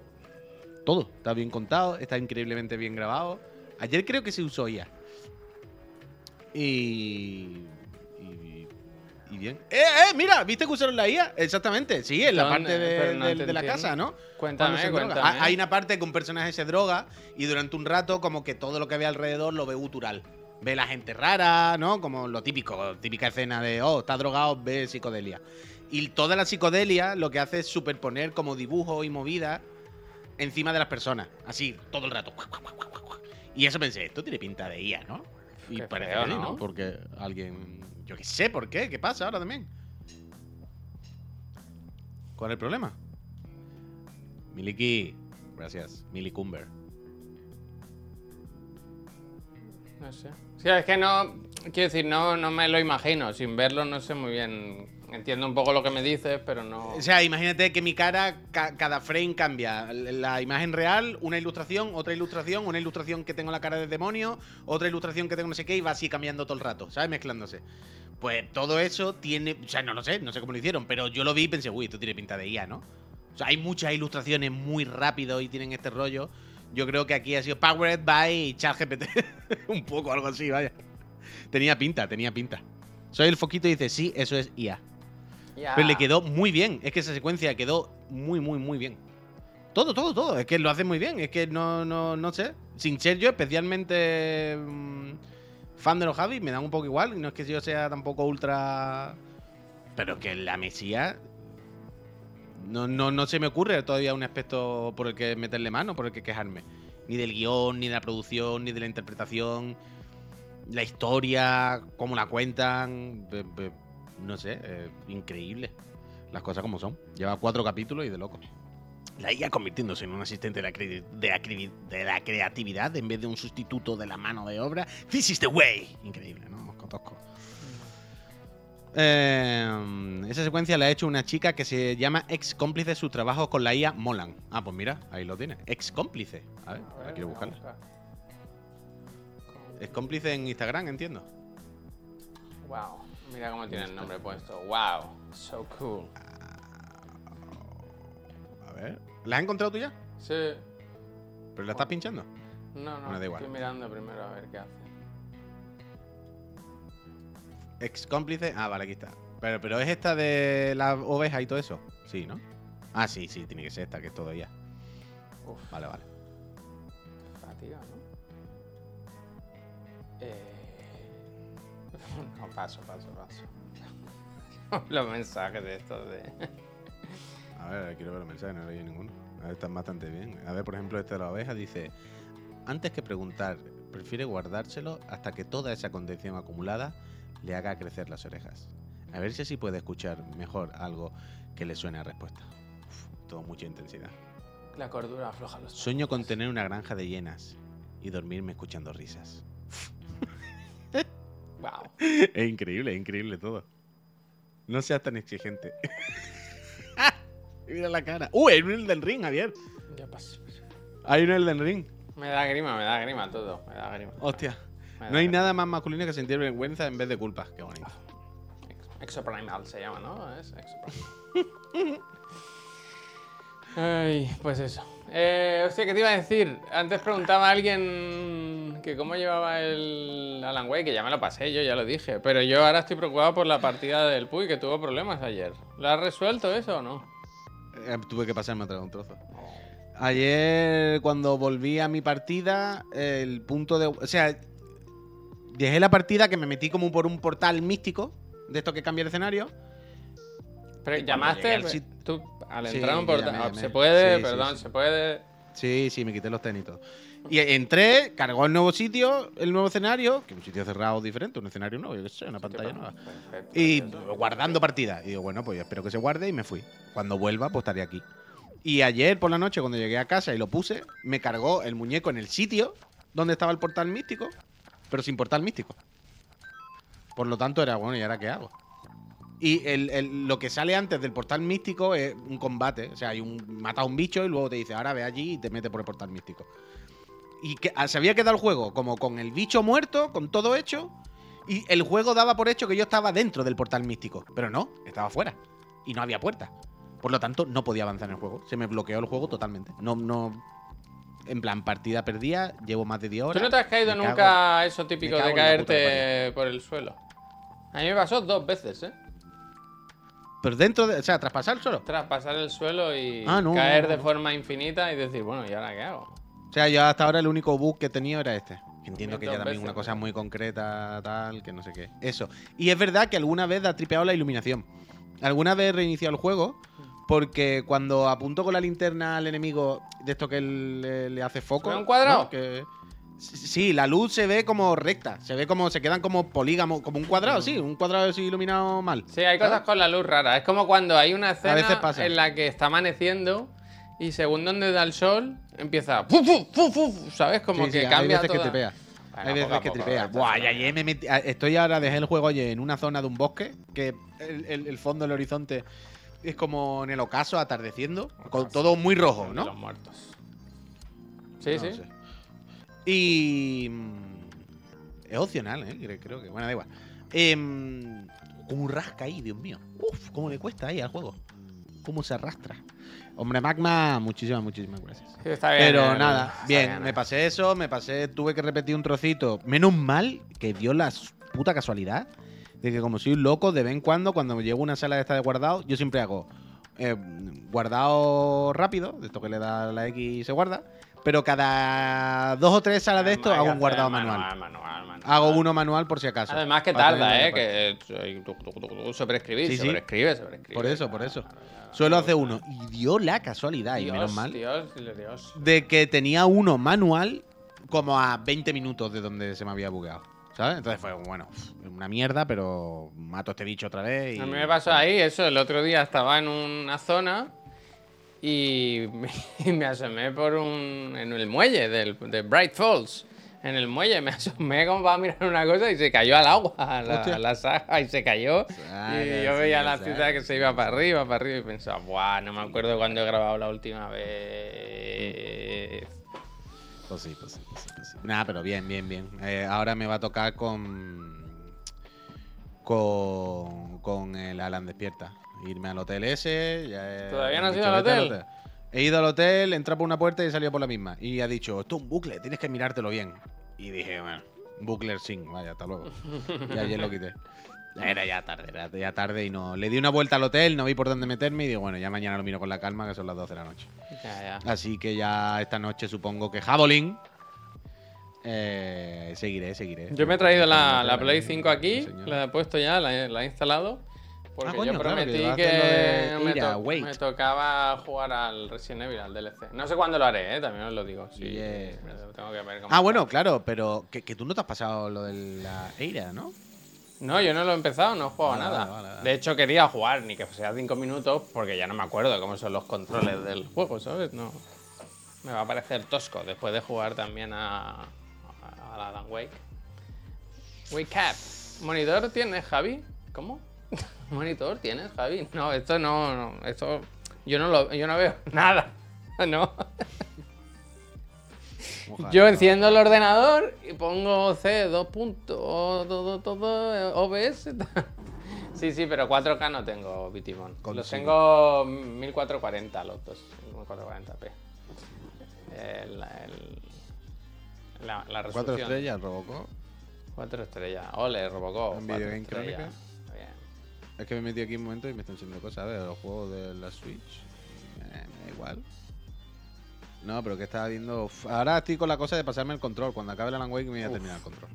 Todo está bien contado, está increíblemente bien grabado. Ayer creo que se usó IA. Y. Y, y bien. ¡Eh, eh! Mira, ¿viste que usaron la IA? Exactamente, sí, en la ¿Dónde? parte de, no te de la casa, ¿no? Cuéntame, se cuéntame. Hay una parte que un personaje se droga y durante un rato, como que todo lo que ve alrededor lo ve gutural. Ve la gente rara, ¿no? Como lo típico, típica escena de, oh, está drogado, ve psicodelia. Y toda la psicodelia lo que hace es superponer como dibujo y movida encima de las personas. Así, todo el rato. Y eso pensé, esto tiene pinta de IA, ¿no? Y Qué parece feo, que sí, ¿no? Porque alguien. Yo qué sé, ¿por qué? ¿Qué pasa ahora también? ¿Cuál es el problema? Miliki. Gracias. Milicumber. No sé. Sí, es que no. Quiero decir, no, no me lo imagino. Sin verlo, no sé muy bien. Entiendo un poco lo que me dices, pero no. O sea, imagínate que mi cara, ca- cada frame cambia. La imagen real, una ilustración, otra ilustración, una ilustración que tengo la cara de demonio, otra ilustración que tengo no sé qué, y va así cambiando todo el rato, ¿sabes? Mezclándose. Pues todo eso tiene. O sea, no lo sé, no sé cómo lo hicieron, pero yo lo vi y pensé, uy, esto tiene pinta de IA, ¿no? O sea, hay muchas ilustraciones muy rápido y tienen este rollo. Yo creo que aquí ha sido Powered by ChatGPT. Un poco, algo así, vaya. Tenía pinta, tenía pinta. Soy el foquito y dice, sí, eso es IA. Pero le quedó muy bien. Es que esa secuencia quedó muy, muy, muy bien. Todo, todo, todo. Es que lo hace muy bien. Es que no, no, no sé. Sin ser yo especialmente mm, fan de los Javi, me da un poco igual. No es que yo sea tampoco ultra. Pero que la Mesía. No, no, no se me ocurre todavía un aspecto por el que meterle mano, por el que quejarme. Ni del guion, ni de la producción, ni de la interpretación. La historia, cómo la cuentan. No sé, eh, increíble. Las cosas como son. Lleva cuatro capítulos y de loco. La IA convirtiéndose en un asistente de la, cre- de la cre- de la creatividad en vez de un sustituto de la mano de obra. This is the way. Increíble, ¿no? Cotosco. Eh, esa secuencia la ha hecho una chica que se llama ex cómplice. Sus trabajos con la IA molan. Ah, pues mira, ahí lo tiene. Ex cómplice. A ver, ahora quiero buscarla. buscar. Es cómplice en Instagram, entiendo. Wow. Mira cómo tiene el nombre puesto. Wow. So cool. A ver. ¿La has encontrado tú ya? Sí. ¿Pero la estás pinchando? No, no. Bueno, da igual. Estoy mirando primero a ver qué hace. Ex cómplice. Ah, vale, aquí está. Pero, pero es esta de la oveja y todo eso. Sí, ¿no? Ah, sí, sí, tiene que ser esta, que es todo. Uf, Vale, vale. No, paso, paso, paso. Los mensajes de estos de. A ver, quiero ver los mensajes, no leído ninguno. A ver, están bastante bien. A ver, por ejemplo, este de la oveja dice: Antes que preguntar, prefiere guardárselo hasta que toda esa condición acumulada le haga crecer las orejas. A ver si así puede escuchar mejor algo que le suene a respuesta. Uf, todo mucha intensidad. La cordura afloja los. Sueño con tener una granja de hienas y dormirme escuchando risas. Wow. Es increíble, es increíble todo. No seas tan exigente. Mira la cara. ¡Uh! Hay un Elden Ring, Javier. Ya paso. Hay un Elden Ring. Me da grima, me da grima todo. Me da grima. Hostia. Da No hay grima. nada más masculino que sentir vergüenza en vez de culpa. Qué bonito. Exoprimal se llama, ¿no? Es Exoprimal. Ay, pues eso. Eh, hostia, ¿qué te iba a decir? Antes preguntaba a alguien que cómo llevaba el Alan Wake, que ya me lo pasé, yo ya lo dije. Pero yo ahora estoy preocupado por la partida del Puy, que tuvo problemas ayer. ¿Lo has resuelto eso o no? Eh, tuve que pasarme atrás un trozo. Ayer, cuando volví a mi partida, el punto de. O sea, dejé la partida que me metí como por un portal místico, de esto que cambia el escenario. Pero llamaste, al pe- sit- tú al Sí, entrar a un portal. llamé, llamé. Se puede, Sí, sí, perdón, sí. se puede. Sí, sí, me quité los tenis y todo. Y entré, cargó el nuevo sitio, el nuevo escenario, que es un sitio cerrado diferente, un escenario nuevo, yo qué sé, una pantalla nueva. Perfecto, Y perfecto. guardando partida. Y digo, bueno, pues yo espero que se guarde y me fui. Cuando vuelva, pues estaré aquí. Y ayer por la noche, cuando llegué a casa y lo puse, me cargó el muñeco en el sitio donde estaba el portal místico, pero sin portal místico. Por lo tanto, era bueno, ¿y ahora qué hago? Y el- el- lo que sale antes del portal místico es un combate. O sea, hay un, mata a un bicho y luego te dice, ahora ve allí y te mete por el portal místico. Y que, ah, se había quedado el juego como con el bicho muerto, con todo hecho, y el juego daba por hecho que yo estaba dentro del portal místico. Pero no, estaba fuera. Y no había puerta. Por lo tanto, no podía avanzar en el juego. Se me bloqueó el juego totalmente. No, no. En plan, partida perdida, llevo más de 10 horas. ¿Tú no te has caído nunca cago eso típico de caerte por el suelo? A mí me pasó dos veces, ¿eh? Pero dentro de. O sea, traspasar solo. Tras pasar el suelo y Ah, no, caer no, de no. forma infinita y decir, bueno, ¿y ahora qué hago? O sea, yo hasta ahora el único bug que he tenido era este. Entiendo que ya también veces, una cosa muy concreta, tal, que no sé qué. Eso. Y es verdad que alguna vez ha tripeado la iluminación. Alguna vez he reiniciado el juego porque cuando apunto con la linterna al enemigo de esto que le, le hace foco. ve un cuadrado? ¿no? Que- Sí, la luz se ve como recta. Se ve como. Se quedan como polígamos. Como un cuadrado, sí. Un cuadrado así iluminado mal. Sí, hay cosas con la luz rara. Es como cuando hay una veces escena pasa. en la que está amaneciendo y según donde da el sol, empieza. ¡fu, fu, fu! ¿Sabes? Como Sí, que sí, cambia hay veces toda- que tripea. Bueno, hay veces poco que poco, tripea. esto Buah, y ayer me metí. Estoy ahora, dejé el juego ayer en una zona de un bosque, que el, el- el fondo del horizonte es como en el ocaso, atardeciendo, con todo muy rojo, ¿no? Los muertos. Sí, No sí. sé. Y. mm, Es opcional, ¿eh? Creo- que. Bueno, da igual. Em, como un rasca ahí, Dios mío. Uf, cómo le cuesta ahí al juego. Cómo se arrastra. Hombre, Magma, muchísimas, muchísimas gracias. Sí, está bien, Pero nada, bien, me eh. pasé eso, me pasé, tuve que repetir un trocito. Menos mal que dio la puta casualidad de que como soy un loco, de vez en cuando, cuando me llego a una sala de esta de guardado, yo siempre hago eh, guardado rápido, de esto que le da la X y se guarda, pero cada dos o tres salas de Hay esto que hago un guardado manual, manual. manual, manual. Hago uno manual por si acaso. Además que para tarda, ¿eh? Que sobreescribir, Sí, sí. sobreescribe, sobreescribe. Por eso, por eso. Claro, claro. Suelo hacer uno. Y dio la casualidad, y menos mal, Dios, Dios, de que tenía uno manual como a 20 minutos de donde se me había bugueado. ¿Sabes? Entonces fue, bueno, una mierda, pero mato este bicho otra vez. Y... A mí me pasó ahí eso, el otro día estaba en una zona y me, y me asomé por un. en el muelle del, de Bright Falls. En el muelle me asomé como para mirar una cosa y se cayó al agua, a la, a la y se cayó. Saga, y yo veía la saga. ciudad que se iba para arriba, para arriba y pensaba, ¡buah! No me acuerdo cuándo he grabado la última vez. Pues sí, pues sí, pues sí, pues sí. Nada, pero bien, bien, bien. Eh, ahora me va a tocar con. Con. Con el Alan Despierta. Irme al hotel ese. ya he- ¿Todavía no has he ido al "Vete hotel"? He ido al hotel, entrado por una puerta y he salido por la misma. Y ha dicho, esto es un bucle, tienes que mirártelo bien. Y dije, bueno, bucler sin, vaya, hasta luego. y ayer lo quité. Era ya tarde, era ya tarde y no. Le di una vuelta al hotel, no vi por dónde meterme y digo, bueno, ya mañana lo miro con la calma, que son las 12 de la noche. Ya, ya. Así que ya esta noche supongo que Javelin. Eh, seguiré, seguiré. Yo me he traído la, la Play mismo, 5 aquí, la he puesto ya, la la he instalado. Porque Ah, coño, yo claro, que prometí que, de me, Ira, to- Wait. me tocaba jugar al Resident Evil, al DLC. No sé cuándo lo haré, ¿eh? también os lo digo. Sí, Yes. me lo tengo que ver cómo Ah, está. bueno, claro, pero que, que tú no te has pasado lo de la Eira, ¿no? No, yo no lo he empezado, no he jugado Vale, nada. vale, vale. De hecho, quería jugar, ni que sea 5 minutos, porque ya no me acuerdo cómo son los controles del juego, ¿sabes? No. Me va a parecer tosco después de jugar también a, a, a Wake. Wake up. ¿Monitor tienes, Javi? ¿Cómo? ¿Monitor tienes, Javi? No, esto no, no, esto Yo no, lo, yo no veo nada. No. Ojalá. Yo enciendo el ordenador y pongo C, dos puntos, todo, todo, OBS. Sí, sí, pero 4K no tengo Bitimon. Los tengo 1440 los dos. 1440p. El, el- la, la resolución. Cuatro estrellas, Robocop. Cuatro estrellas. Ole, Robocop. En Video Game. Es que me metí aquí un momento y me están enseñando cosas, ¿ves? Los juegos de la Switch. Eh, me da igual. No, pero que estaba viendo. Ahora estoy con la cosa de pasarme el control. Cuando acabe el Alan Wake me voy a terminar el control.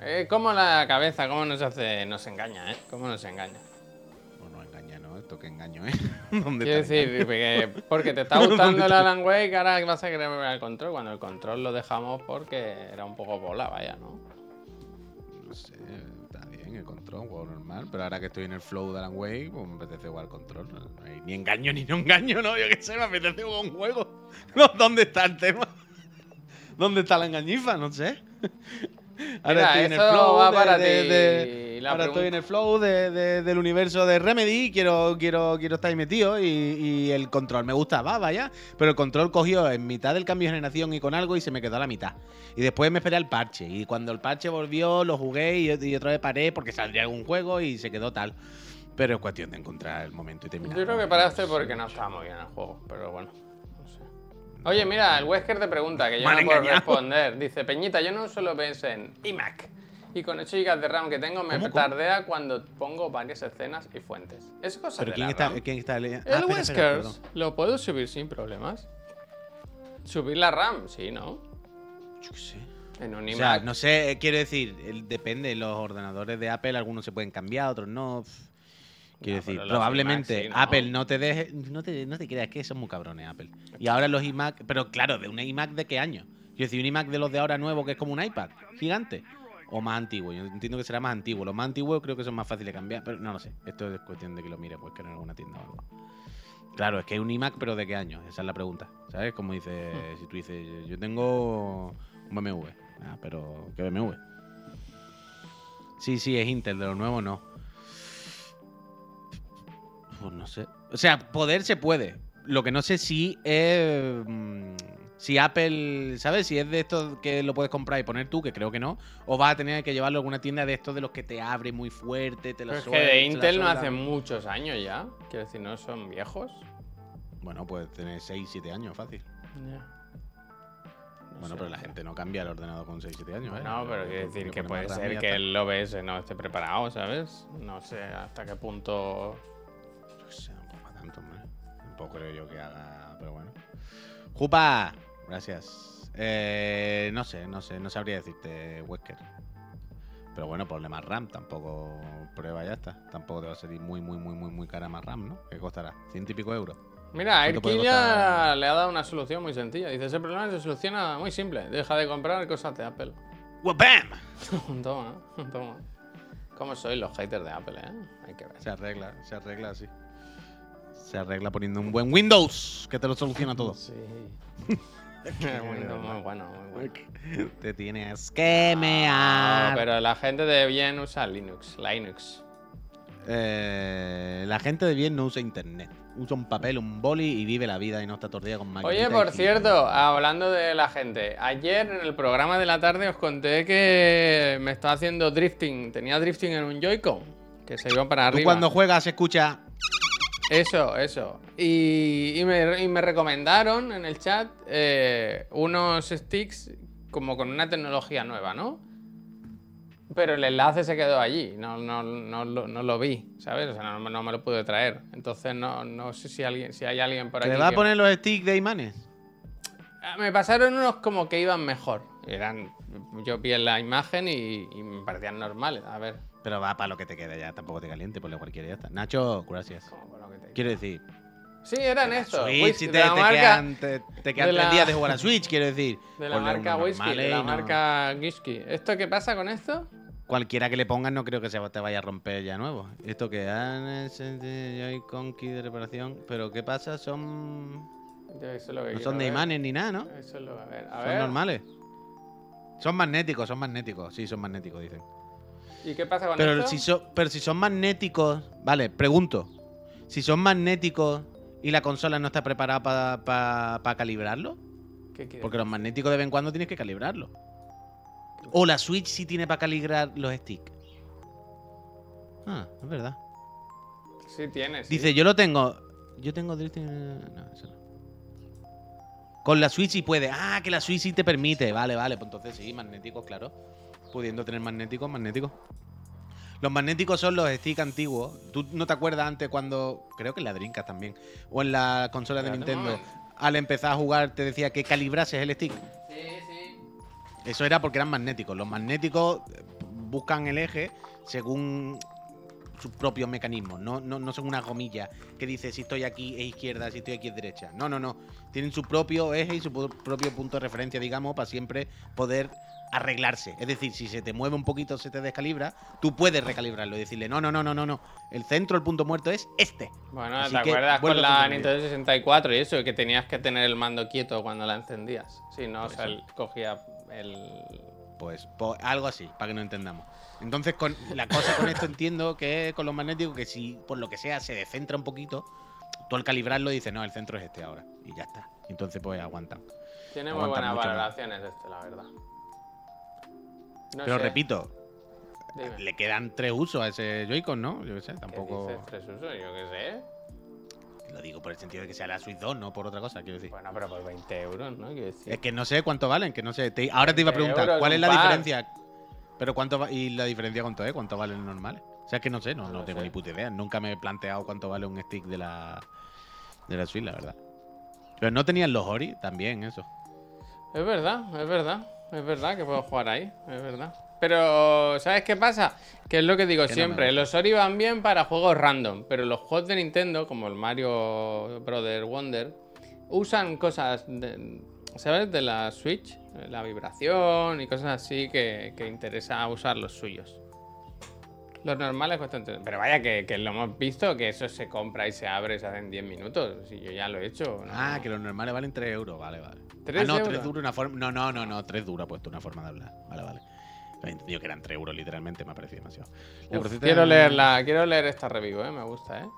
Eh, como la cabeza, cómo nos hace, nos engaña, ¿eh? Cómo nos engaña. No, no engaña, ¿no? Esto que engaño, ¿eh? ¿Dónde Quiero decir, que porque te está gustando el Alan Wake, ahora vas a querer ver el control, cuando el control lo dejamos porque era un poco bola, vaya, ¿no? No sé, bien el control, un juego normal. Pero ahora que estoy en el flow de Alan Wake, pues me apetece jugar control. No hay ni engaño ni no engaño, ¿no? Yo qué sé, me apetece jugar un juego. No, ¿Dónde está el tema? ¿Dónde está la engañifa? No sé. Ahora Mira, estoy en el flow va de- para de- ahora estoy en el flow de- de- del universo de Remedy, quiero, quiero, quiero estar ahí metido y, y el control me gustaba, vaya, pero el control cogió en mitad del cambio de generación y con algo y se me quedó a la mitad. Y después me esperé al parche y cuando el parche volvió lo jugué y, y otra vez paré porque saldría algún juego y se quedó tal. Pero es cuestión de encontrar el momento y terminar. Yo creo que paraste porque no estaba muy bien el juego, pero bueno. No sé. Oye, mira, el Wesker te pregunta, que yo han no puedo engañado. responder. Dice, Peñita, yo no solo pienso en iMac. Y con 8 GB de RAM que tengo me ¿Cómo, cómo? tardea cuando pongo varias escenas y fuentes. Es cosa Pero de ¿quién la está, RAM. ¿quién está Ah, El espera, Whiskers lo puedo subir sin problemas. Subir la RAM, sí, ¿no? Yo qué sé. En un O sea, no sé, eh, quiero decir, depende, los ordenadores de Apple, algunos se pueden cambiar, otros no. Quiero No, decir, probablemente sí, ¿no? Apple no te deje, no te, no te creas que son muy cabrones Apple. Y ahora los iMac, pero claro, de un iMac de qué año? Quiero decir, un iMac de los de ahora nuevo que es como un iPad, gigante. O más antiguo, yo entiendo que será más antiguo. Los más antiguos creo que son más fáciles de cambiar, pero no lo sé. Esto es cuestión de que lo mire, pues que en alguna tienda o algo. Claro, es que hay un iMac, pero ¿de qué año? Esa es la pregunta. ¿Sabes? Como dice, Hmm. si tú dices, yo tengo un BMW. Ah, pero ¿qué BMW? Sí, sí, es Intel, de los nuevos no. Pues no sé. O sea, poder se puede. Lo que no sé si es. Si Apple, ¿sabes? Si es de estos que lo puedes comprar y poner tú, que creo que no. O vas a tener que llevarlo a alguna tienda de estos de los que te abre muy fuerte, te lo es que de Intel no hace muchos años ya. Quiero decir, no son viejos. Bueno, puedes tener 6, 7 años, fácil. No Bueno, sé. pero la gente no cambia el ordenador con 6, 7 años. ¿eh? No, pero quiero decir que puede ser que el OBS no esté preparado, ¿sabes? No sé hasta qué punto. Qué sé, tampoco para tanto, hombre. Tampoco creo yo que haga, pero bueno. Jupa, gracias. Eh, no sé, no sé, no sabría decirte, Wesker. Pero bueno, ponle más RAM, tampoco prueba ya está. Tampoco te va a salir muy, muy, muy, muy, muy cara más RAM, ¿no? ¿Qué costará? ¿Ciento y pico euros? Mira, ¿Cuánto puede Airkilla costar? le ha dado una solución muy sencilla. Dice: ese problema se soluciona muy simple. Deja de comprar cosas de Apple. ¡Bam! toma, toma. ¿Cómo sois los haters de Apple, eh? Hay que ver. Se arregla, se arregla así. Se arregla poniendo un buen Windows, que te lo soluciona todo. Sí. Muy bueno, muy bueno. Te tienes que No, mear. pero la gente de bien usa Linux, Linux. Eh, la gente de bien no usa internet. Usa un papel, un boli y vive la vida y no está día con maquinitas Oye, por cierto, hablando de la gente, ayer en el programa de la tarde os conté que me estaba haciendo drifting, tenía drifting en un Joy-Con, que se iba para Tú arriba. cuando juegas escucha. Eso, eso. Y, y me, y me recomendaron en el chat eh, unos sticks como con una tecnología nueva, ¿no? Pero el enlace se quedó allí, no, no, no, lo- no lo vi, ¿sabes? O sea, no, me lo pude traer. Entonces no, no sé si, alguien, si hay alguien por ¿Te aquí. va a poner los sticks de imanes? Ah, Me pasaron unos como que iban mejor. Eran, yo vi en la imagen y, y me parecían normales. A ver, Pero va para lo que te queda ya, tampoco te caliente, ponle cualquiera y ya está. Nacho, gracias. ¿cómo con lo Quiero decir, Sí, eran estos. Switch, si de te, marca, quedan, te, te quedan de tres la- días de jugar a Switch, quiero decir. de la Ponle marca Whisky, de la no- marca Whisky. ¿Esto qué pasa con esto? Cualquiera que le pongas no creo que se te vaya a romper ya nuevo. Esto que han de reparación, pero ¿qué pasa? Son Yo eso es lo que no son de ver. imanes ni nada, ¿no? Eso es lo a ver. A Son ver. normales. Son magnéticos, son magnéticos. Sí, son magnéticos, dicen. ¿Y qué pasa con Pero esto? si, son, pero si son magnéticos, vale, pregunto. Si son magnéticos y la consola no está preparada para calibrarlo. ¿Qué? Porque los magnéticos de vez en cuando tienes que calibrarlo. O la Switch sí tiene para calibrar los sticks. Ah, es verdad. Sí tienes. Dice, yo lo tengo. Yo tengo drifting. No, eso no. Con la Switch sí puede. Ah, que la Switch sí te permite. Vale, vale. Pues entonces sí, magnéticos, claro. Pudiendo tener magnéticos, magnéticos. Los magnéticos son los sticks antiguos. ¿Tú no te acuerdas antes cuando. Creo que en la Dreamcast también. O en la consola de Nintendo. Al empezar a jugar te decía que calibrases el stick. Sí, sí. Eso era porque eran magnéticos. Los magnéticos buscan el eje según sus propios mecanismos. No, no, no son una gomilla que dice si estoy aquí es izquierda, si estoy aquí es derecha. No, no, no. Tienen su propio eje y su propio punto de referencia, digamos, para siempre poder arreglarse. Es decir, si se te mueve un poquito, se te descalibra, tú puedes recalibrarlo y decirle, no, no, no, no, no, no. El centro, el punto muerto es este. Bueno, Así ¿te que acuerdas con la Nintendo 64 y eso? Que tenías que tener el mando quieto cuando la encendías. Si no, o sea, él cogía el. Pues, pues algo así, para que no entendamos. Entonces, con la cosa con esto entiendo que es con los magnéticos que si por lo que sea se descentra un poquito, tú al calibrarlo dices, no, el centro es este ahora. Y ya está. Entonces, pues aguantan. Tiene muy Aguanta buenas más. valoraciones este, la verdad. No Pero sé, repito, dime. le quedan tres usos a ese Joy-Con, ¿no? Yo qué sé, ¿Qué tampoco. dices, tres usos? Yo qué sé. Lo digo por el sentido de que sea la Switch 2, no por otra cosa, quiero decir. Bueno, pero por 20 euros, ¿no? Decir. Es que no sé cuánto valen, que no sé. Te- ahora te iba a 20 preguntar, ¿cuál es la par. diferencia? Pero cuánto va- y la diferencia cuánto es, cuánto valen los normales. O sea, es que no sé, no, No tengo sé. ni puta idea. Nunca me he planteado cuánto vale un stick de la de la Switch, la verdad. Pero no tenían los Ori también, eso. Es verdad, es verdad. Es verdad que puedo jugar ahí, es verdad. Pero, ¿sabes qué pasa? Que es lo que digo Que no me siempre. los Ori van bien para juegos random, pero los juegos de Nintendo, como el Mario Brother Wonder, usan cosas, de- ¿sabes? De la Switch, la vibración y cosas así que, que interesa usar los suyos. Los normales cuestan. tre- Pero vaya, que, que lo hemos visto, que eso se compra y se abre y se hace en 10 minutos. Si yo ya lo he hecho. ¿no? Ah, que los normales valen 3 euros, vale, vale. ¿Tres ah, no, euros? 3 duros una forma. No, no, no, no, 3 duros ha puesto una forma de hablar. Vale, vale. Había entendido que eran 3 euros, literalmente, me ha parecido demasiado. Uf, quiero leerla, quiero leer esta review, ¿eh? me gusta, ¿eh?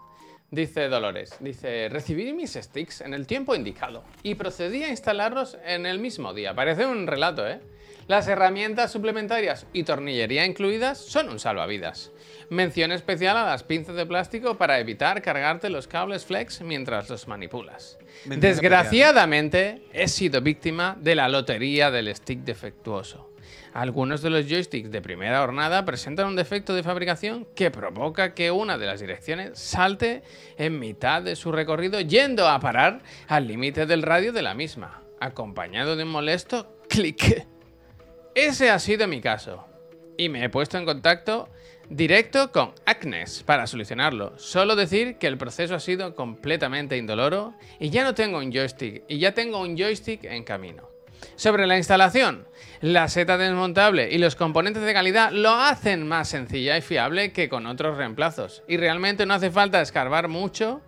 Dice Dolores, dice, recibí mis sticks en el tiempo indicado y procedí a instalarlos en el mismo día. Parece un relato, ¿eh? Las herramientas suplementarias y tornillería incluidas son un salvavidas. Mención especial a las pinzas de plástico para evitar cargarte los cables flex mientras los manipulas. Mención Desgraciadamente, he sido víctima de la lotería del stick defectuoso. Algunos de los joysticks de primera hornada presentan un defecto de fabricación que provoca que una de las direcciones salte en mitad de su recorrido yendo a parar al límite del radio de la misma, acompañado de un molesto clic. Ese ha sido mi caso. Y me he puesto en contacto directo con Agnes para solucionarlo. Solo decir que el proceso ha sido completamente indoloro y ya no tengo un joystick y ya tengo un joystick en camino. Sobre la instalación, la seta desmontable y los componentes de calidad lo hacen más sencilla y fiable que con otros reemplazos. Y realmente no hace falta escarbar mucho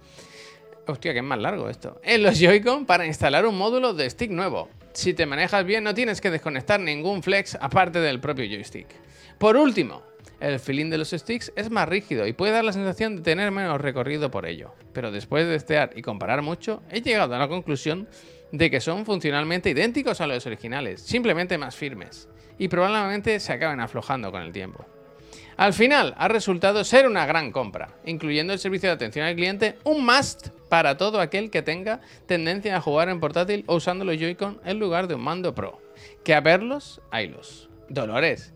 Hostia, que es más largo esto. En los Joy-Con para instalar un módulo de stick nuevo. Si te manejas bien, no tienes que desconectar ningún flex aparte del propio joystick. Por último, el feeling de los sticks es más rígido y puede dar la sensación de tener menos recorrido por ello. Pero después de testear y comparar mucho, he llegado a la conclusión de que son funcionalmente idénticos a los originales, simplemente más firmes. Y probablemente se acaben aflojando con el tiempo. Al final, ha resultado ser una gran compra, incluyendo el servicio de atención al cliente, un must para todo aquel que tenga tendencia a jugar en portátil o usando los Joy-Con en lugar de un mando Pro. Que a verlos, haylos. Dolores.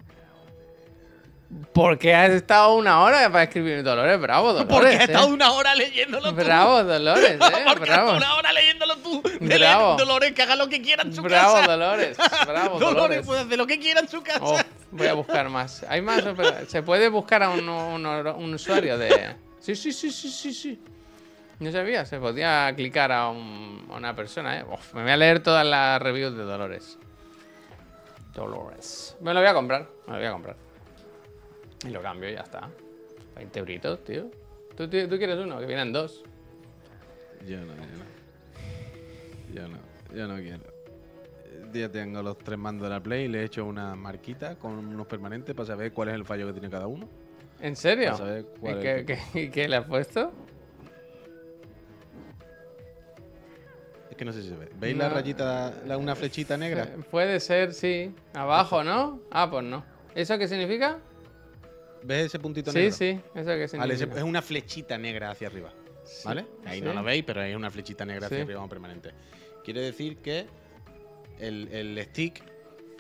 ¿Por qué has estado una hora para escribir Dolores? Bravo, Dolores. Porque has eh. estado una hora leyéndolo tú. Bravo, Dolores, eh. Porque has Bravo. estado una hora leyéndolo tú. De Bravo. leer Dolores, que haga lo que quiera en su Bravo, casa. Dolores. Bravo, Dolores Dolores. puede hacer lo que quiera en su casa. Oh, voy a buscar más. Hay más, se puede buscar a un, un- un usuario de. Sí, sí, sí, sí, sí, sí. No sabía, se podía clicar a, un- a una persona, ¿eh? Uf, me voy a leer todas las reviews de Dolores. Dolores. Me lo voy a comprar, me lo voy a comprar. Y lo cambio y ya está. 20 euritos, tío. ¿Tú, tú, tú quieres uno? Que vienen dos. Yo no, yo no. Yo no, yo no quiero. Ya tengo los tres mandos de la Play, le he hecho una marquita con unos permanentes para saber cuál es el fallo que tiene cada uno. ¿En serio? ¿Y es qué, qué- y qué le has puesto? que no sé si se ve. ¿Veis la rayita, la, una flechita negra? Puede ser, sí. Abajo, ¿no? Ah, pues no. ¿Eso qué significa? ¿Ves ese puntito Sí, negro? sí. ¿Eso qué Vale, significa? es una flechita negra hacia arriba. Sí, ¿Vale? Ahí sí. no lo veis, pero hay una flechita negra hacia Sí. arriba permanente. Quiere decir que el, el stick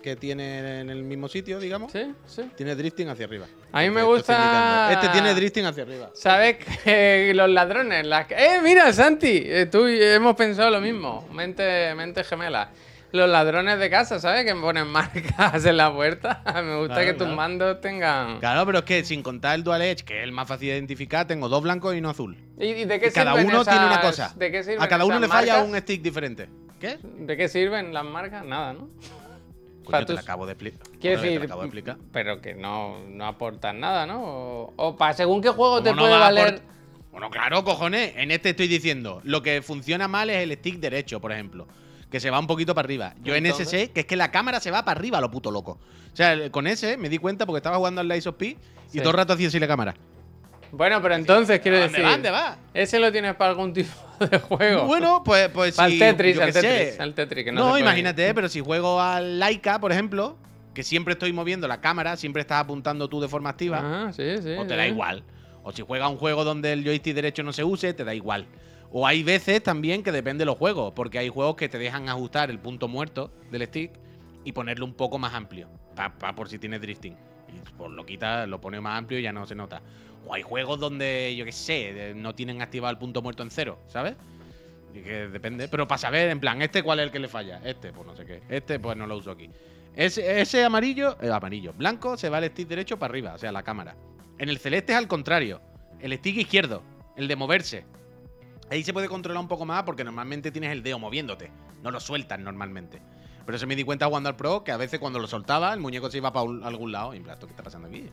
que tiene en el mismo sitio, digamos, Sí, sí. tiene drifting hacia arriba. A mí me gusta-. Este tiene drifting hacia arriba. ¿Sabes que los ladrones? Las... ¡Eh, mira, Santi! Eh, Tú y hemos pensado lo mismo. Mente, mente gemela. Los ladrones de casa, ¿sabes? Que ponen marcas en la puerta. me gusta Claro, que tus claro. mandos tengan. Claro, pero es que sin contar el Dual Edge, que es el más fácil de identificar, tengo dos blancos y uno azul. ¿Y, y de qué Y cada sirven uno tiene una cosa. ¿De qué sirven A cada uno le falla marcas? un stick diferente. ¿Qué? ¿De qué sirven las marcas? Nada, ¿no? Coño, te tus- acabo de explicar. Quiero te lo decir, acabo de explicar. pero que no, no aportan nada, ¿no? O, o para según qué juego te ¿Cómo no puede valer. Bueno, claro, cojones. En este estoy diciendo, lo que funciona mal es el stick derecho, por ejemplo. Que se va un poquito para arriba. Yo en ese sé que es que la cámara se va para arriba, lo puto loco. O sea, con ese me di cuenta porque estaba jugando al Lies of P y Sí. todo el rato hacía así la cámara. Bueno, pero entonces quiero ¿Dónde decir. va? ¿Dónde va? Ese lo tienes para algún tipo de juego. Bueno, pues, pues Para el si, Tetris, al. Tetris, al Tetris, que no imagínate, pero si juego al Laika, por ejemplo, que siempre estoy moviendo la cámara, siempre estás apuntando tú de forma activa, Ah, sí, sí. o te sí. da igual. O si juegas un juego donde el joystick derecho no se use, te da igual. O hay veces también que depende de los juegos, porque hay juegos que te dejan ajustar el punto muerto del stick y ponerlo un poco más amplio, pa- por si tienes drifting. Y pues lo quitas, lo pones más amplio y ya no se nota. O hay juegos donde, yo qué sé, no tienen activado el punto muerto en cero, ¿sabes? Y que depende. Pero para saber, en plan, ¿este cuál es el que le falla? Este, pues no sé qué. Este, pues no lo uso aquí. Ese, ese amarillo, eh, amarillo, blanco, se va el stick derecho para arriba, o sea, la cámara. En el celeste es al contrario. El stick izquierdo, el de moverse. Ahí se puede controlar un poco más porque normalmente tienes el dedo moviéndote. No lo sueltas normalmente. Pero se me di cuenta jugando al Pro que a veces cuando lo soltaba, el muñeco se iba para algún lado. Y en plan, ¿esto ¿qué está pasando aquí?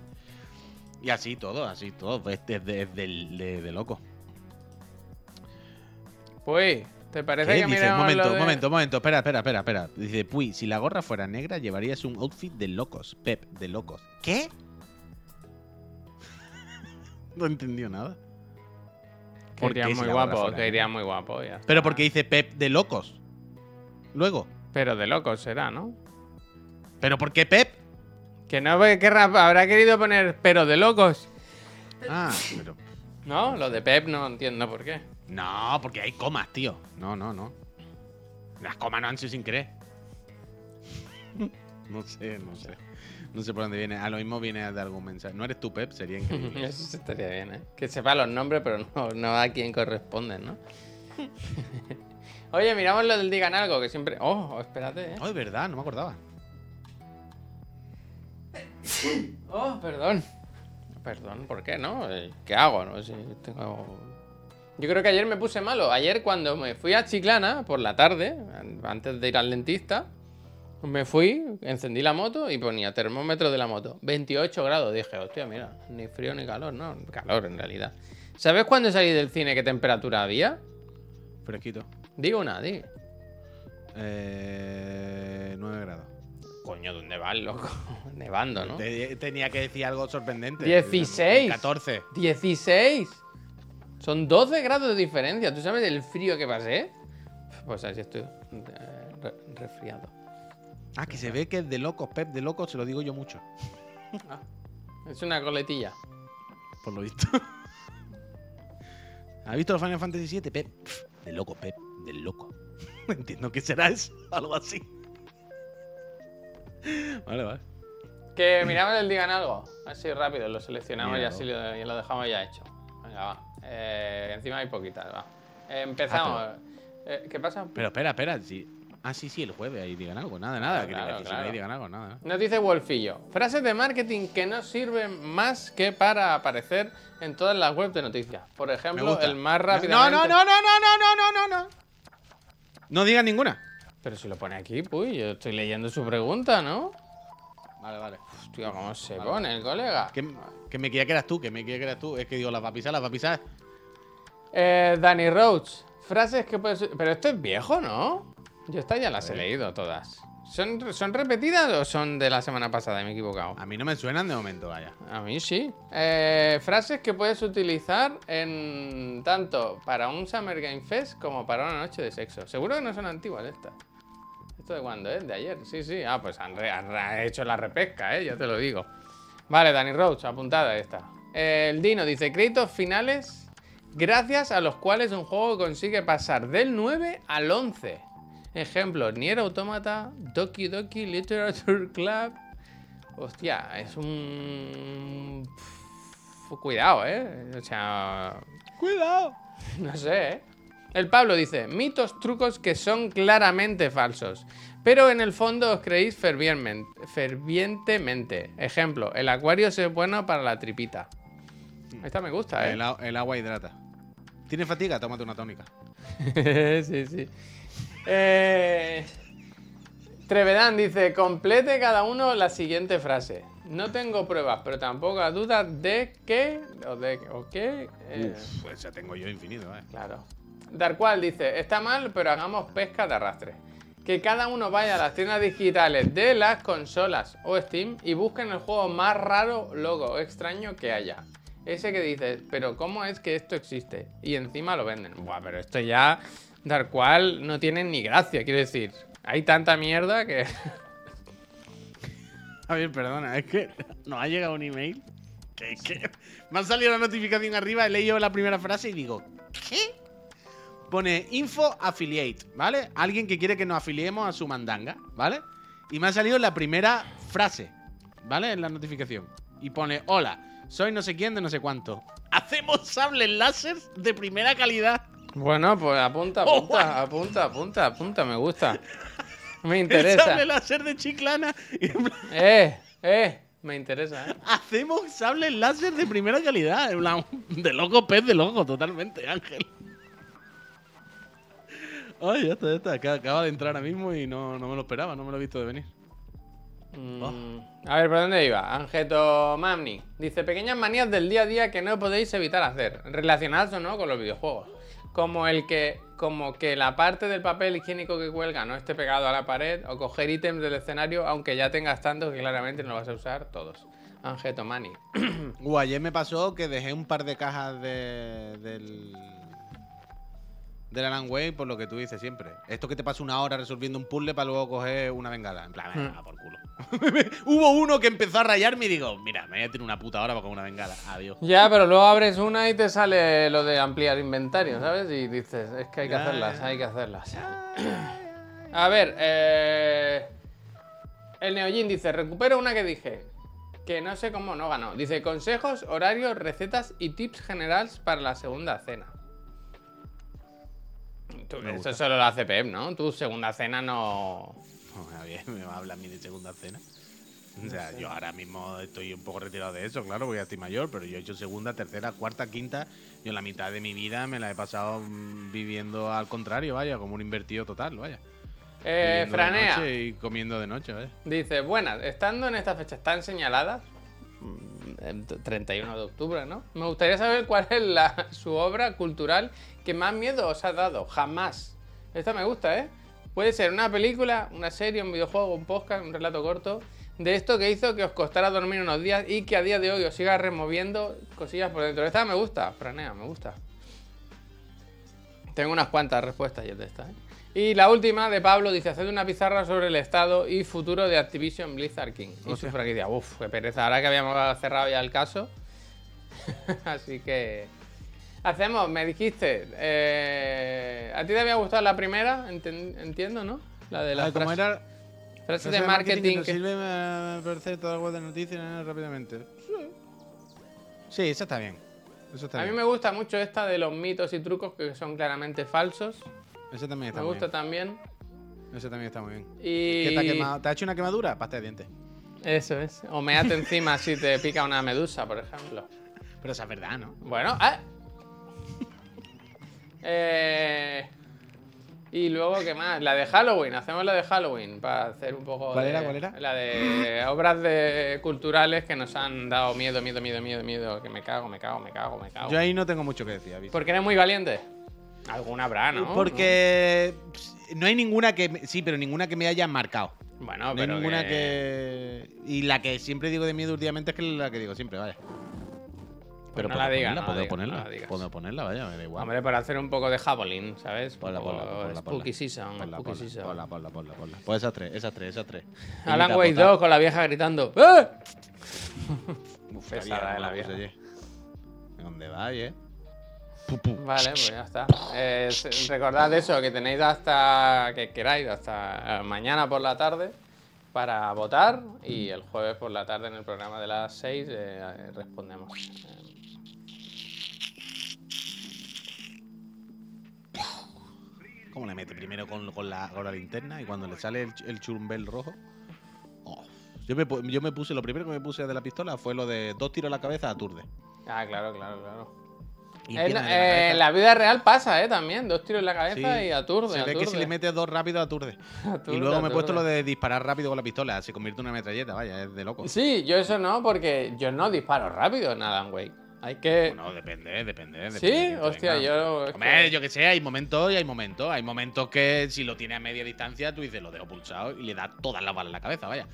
Y así todo, así todo. Es de, de- de- de- de loco. Pues, ¿te parece ¿Qué? que Dice, miremos momento, de- momento, momento, espera, espera, espera, espera. Dice, Puy, si la gorra fuera negra, llevarías un outfit de locos. Pep, de locos. ¿Qué? no he entendido nada. Que ¿Por iría qué si muy guapo, que iría muy guapo. ya Pero porque dice Pep de locos. Luego. Pero de locos será, ¿no? ¿Pero por qué Pep? Que no querrá, habrá querido poner pero de locos. Ah, pero. No, lo de Pep no entiendo por qué. No, porque hay comas, tío. No, no, no. Las comas no han sido sin querer. no sé, no sé. No sé por dónde viene. A lo mismo viene de algún mensaje. No eres tú, Pep, sería increíble. Eso estaría bien, ¿eh? Que sepa los nombres, pero no, no a quién corresponden, ¿no? Oye, miramos lo del digan algo, que siempre. Oh, espérate, ¿eh? Oh, es verdad, no me acordaba. Oh, perdón. Perdón, ¿por qué no? Eh, ¿Qué hago? No Si tengo... Yo creo que ayer me puse malo. Ayer cuando me fui a Chiclana por la tarde, an- antes de ir al dentista, me fui, encendí la moto y ponía termómetro de la moto. 28 grados. Dije, hostia, mira, ni frío ni calor, no, calor en realidad. ¿Sabes cuándo salí del cine qué temperatura había? Fresquito. Digo una, di. Eh, 9 grados. Coño, ¿dónde vas, loco? Nevando, ¿no? Te- tenía que decir algo sorprendente. 16. 14. 16. Son 12 grados de diferencia. ¿Tú sabes el frío que pasé? Pues así estoy eh, re- resfriado. Ah, que se ve que es de locos, Pep, de locos, se lo digo yo mucho. Ah, es una coletilla. Por lo visto. ¿Has visto los Final Fantasy VII, Pep? De loco, Pep, del loco. Entiendo que será eso, algo así. Vale, vale. Que miramos el digan algo. Así rápido, lo seleccionamos y así lo, y lo dejamos ya hecho. Venga, va. Eh, encima hay poquitas, va. Eh, empezamos. Eh, ¿Qué pasa? Pero espera, espera. Sí. Ah, sí, sí, el jueves ahí digan algo. Nada, nada. que Claro, claro. ahí digan algo, nada. Nos dice Wolfillo. Frases de marketing que no sirven más que para aparecer en todas las webs de noticias. Por ejemplo, el más rápido. no, no, no, no, no, no, no, no, no. No digan ninguna. Pero si lo pone aquí, pues yo estoy leyendo su pregunta, ¿no? Vale, vale. Hostia, ¿cómo se pone el colega? Que, que me quería que eras tú, que me quería que eras tú. Es que digo, las va a pisar, las va a pisar. Eh, Danny Roach. Frases que puedes... Pero esto es viejo, ¿no? Yo estas ya las he leído todas. ¿Son, ¿Son repetidas o son de la semana pasada? Me he equivocado. A mí no me suenan de momento, vaya. A mí sí. Eh, frases que puedes utilizar en tanto para un Summer Game Fest como para una noche de sexo. Seguro que no son antiguas estas. ¿Esto de cuándo es? ¿De ayer? Sí, sí. Ah, pues han, han hecho la repesca, ¿eh? Ya te lo digo. Vale, Danny Roach, apuntada esta. El Dino dice, créditos finales gracias a los cuales un juego consigue pasar del 9 al 11. Ejemplo, Nier Automata, Doki Doki Literature Club. Hostia, es un... Cuidado, ¿eh? O sea, ¡Cuidado! no sé, ¿eh? El Pablo dice, mitos, trucos que son claramente falsos, pero en el fondo os creéis fervientemente. Ejemplo, el acuario es bueno para la tripita. Esta me gusta, ¿eh? El, el agua hidrata. ¿Tienes fatiga? Tómate una tónica. sí, sí. Eh... Trevedán dice, complete cada uno la siguiente frase. No tengo pruebas, pero tampoco dudas de que... O de o qué... eh, Uf, pues ya tengo yo infinito, eh. Claro. Darkwall dice, está mal, pero hagamos pesca de arrastre. Que cada uno vaya a las tiendas digitales de las consolas o Steam y busquen el juego más raro, logo o extraño que haya. Ese que dices, pero ¿cómo es que esto existe? Y encima lo venden. Buah, pero esto ya, Darkwall, no tiene ni gracia, quiero decir. Hay tanta mierda que... A ver, perdona, es que nos ha llegado un email que, que me ha salido la notificación arriba, he leído la primera frase y digo, ¿qué? Pone info affiliate, ¿vale? Alguien que quiere que nos afiliemos a su mandanga, ¿vale? Y me ha salido la primera frase, ¿vale? En la notificación. Y pone, hola, soy no sé quién de no sé cuánto. Hacemos sables láser de primera calidad. Bueno, pues apunta, Oh, apunta, apunta, apunta, apunta, me gusta. Me El interesa. sable láser de chiclana. Eh, eh, me interesa, eh. Hacemos sables láser de primera calidad. De loco, pez de loco, totalmente, Ángel. Ay, ya está, ya está. Acaba- de entrar ahora mismo y no, no me lo esperaba, no me lo he visto de venir. Mm, A ver, ¿por dónde iba? Angeto Mamni dice: Pequeñas manías del día a día que no podéis evitar hacer, relacionadas o no con los videojuegos. Como el que, como que la parte del papel higiénico que cuelga no esté pegado a la pared, o coger ítems del escenario, aunque ya tengas tantos que claramente no lo vas a usar todos. Angeto Mani. Uh, ayer me pasó que dejé un par de cajas de, del. Del Alan Wake por lo que tú dices siempre. Esto que te pasa una hora resolviendo un puzzle para luego coger una bengala. En plan, venga, por culo. Hubo uno que empezó a rayarme y digo, mira, me voy a tener una puta hora para coger una bengala. Adiós. Ya, pero luego abres una y te sale lo de ampliar inventario, ¿sabes? Y dices, es que hay que Ya, hacerlas, ya. hay que hacerlas. A ver, eh... el Neojin dice, recupero una que dije, que no sé cómo no ganó. Dice, consejos, horarios, recetas y tips generales para la segunda cena. Tú, eso solo lo hace Pep, ¿no? Tu segunda cena no... No, a ver, me va a hablar a mí de segunda cena. O sea, yo ahora mismo estoy un poco retirado de eso, claro, porque ya estoy mayor, pero yo he hecho segunda, tercera, cuarta, quinta. Yo la mitad de mi vida me la he pasado mm, viviendo al contrario, vaya, como un invertido total, vaya. Eh, Franea. y comiendo de noche, vaya. Dice, buenas, estando en estas fechas tan señaladas, 31 de octubre, ¿no? Me gustaría saber cuál es la- su obra cultural que más miedo os ha dado, jamás. Esta me gusta, ¿eh? Puede ser una película, una serie, un videojuego, un podcast, un relato corto, de esto que hizo que os costara dormir unos días y que a día de hoy os siga removiendo cosillas por dentro. Esta me gusta, Franea, me gusta. Tengo unas cuantas respuestas ya de esta, ¿eh? Y la última de Pablo dice: Haced una pizarra sobre el estado y futuro de Activision Blizzard King. Y su franquicia. Uf, qué pereza. Ahora que habíamos cerrado ya el caso. Así que. Hacemos, me dijiste. eh, ¿A ti te había gustado la primera? Entiendo, ¿no? La de la Ah, ¿Cómo frase, era? frase de marketing. que que- sirve para aparecer toda la web de noticias rápidamente. Sí. Sí, esa está bien. Eso está A mí bien. me gusta mucho esta de los mitos y trucos que son claramente falsos. Esa también está Me muy gusta bien. también. Esa también está muy bien. Y. ¿Qué te ha quemado? ¿Te ha hecho una quemadura? Pasta de dientes. Eso es. O meate encima si te pica una medusa, por ejemplo. Pero esa es verdad, ¿no? Bueno, ah. Eh, y luego, ¿qué más? La de Halloween, hacemos la de Halloween para hacer un poco. ¿Cuál de- era, cuál era? La de obras de culturales que nos han dado miedo, miedo, miedo, miedo, miedo. Que me cago, me cago, me cago, me cago. Yo ahí no tengo mucho que decir, aviso. Porque eres muy valiente. Alguna habrá, ¿no? Porque no hay ninguna que. me- Sí, pero ninguna que me haya marcado. Bueno, No hay pero ninguna que- que... Y la que siempre digo de miedo últimamente es que es la que digo siempre, vaya. Pues no puedo la digas, no puedo ponerla, no puedo ponerla, vaya, me da igual. Hombre, para hacer un poco de javelin, ¿sabes? Ponla, ponla, ponla. Spooky season, Ponla, ponla, ponla, ponla. Pues esas tres, esas tres, esas tres. Alan Wake total. 2 con la vieja gritando. ¡Eh! Uf, Pesada, qué eh, la vieja. ¿Dónde va, eh? Pu, pu. Vale, pues ya está. Eh, recordad eso, que tenéis hasta que queráis, hasta eh, mañana por la tarde para votar y el jueves por la tarde en el programa de las 6 eh, respondemos. Eh, ¿Cómo le mete primero con, con la, con la linterna y cuando le sale el, el churumbel rojo? Oh. Yo, me, pu- yo me puse, lo primero que me puse de la pistola fue lo de dos tiros a la cabeza aturde. Ah, claro, claro, claro. En, eh, en la vida real pasa, ¿eh? También, dos tiros en la cabeza Sí, y aturde, Se ve que si le metes dos rápido aturde. Aturde, y luego me he puesto lo de disparar rápido con la pistola. Se convierte en una metralleta, vaya, es de loco. Sí, yo eso no, porque yo no disparo rápido en Alan Wake. Hay que... Bueno, depende, depende. depende de sí, hostia, venga. yo... es Hombre, que- yo que sé, hay momentos y hay momentos. Hay momentos que si lo tiene a media distancia, tú dices, lo dejo pulsado y le da todas las balas en la cabeza, vaya.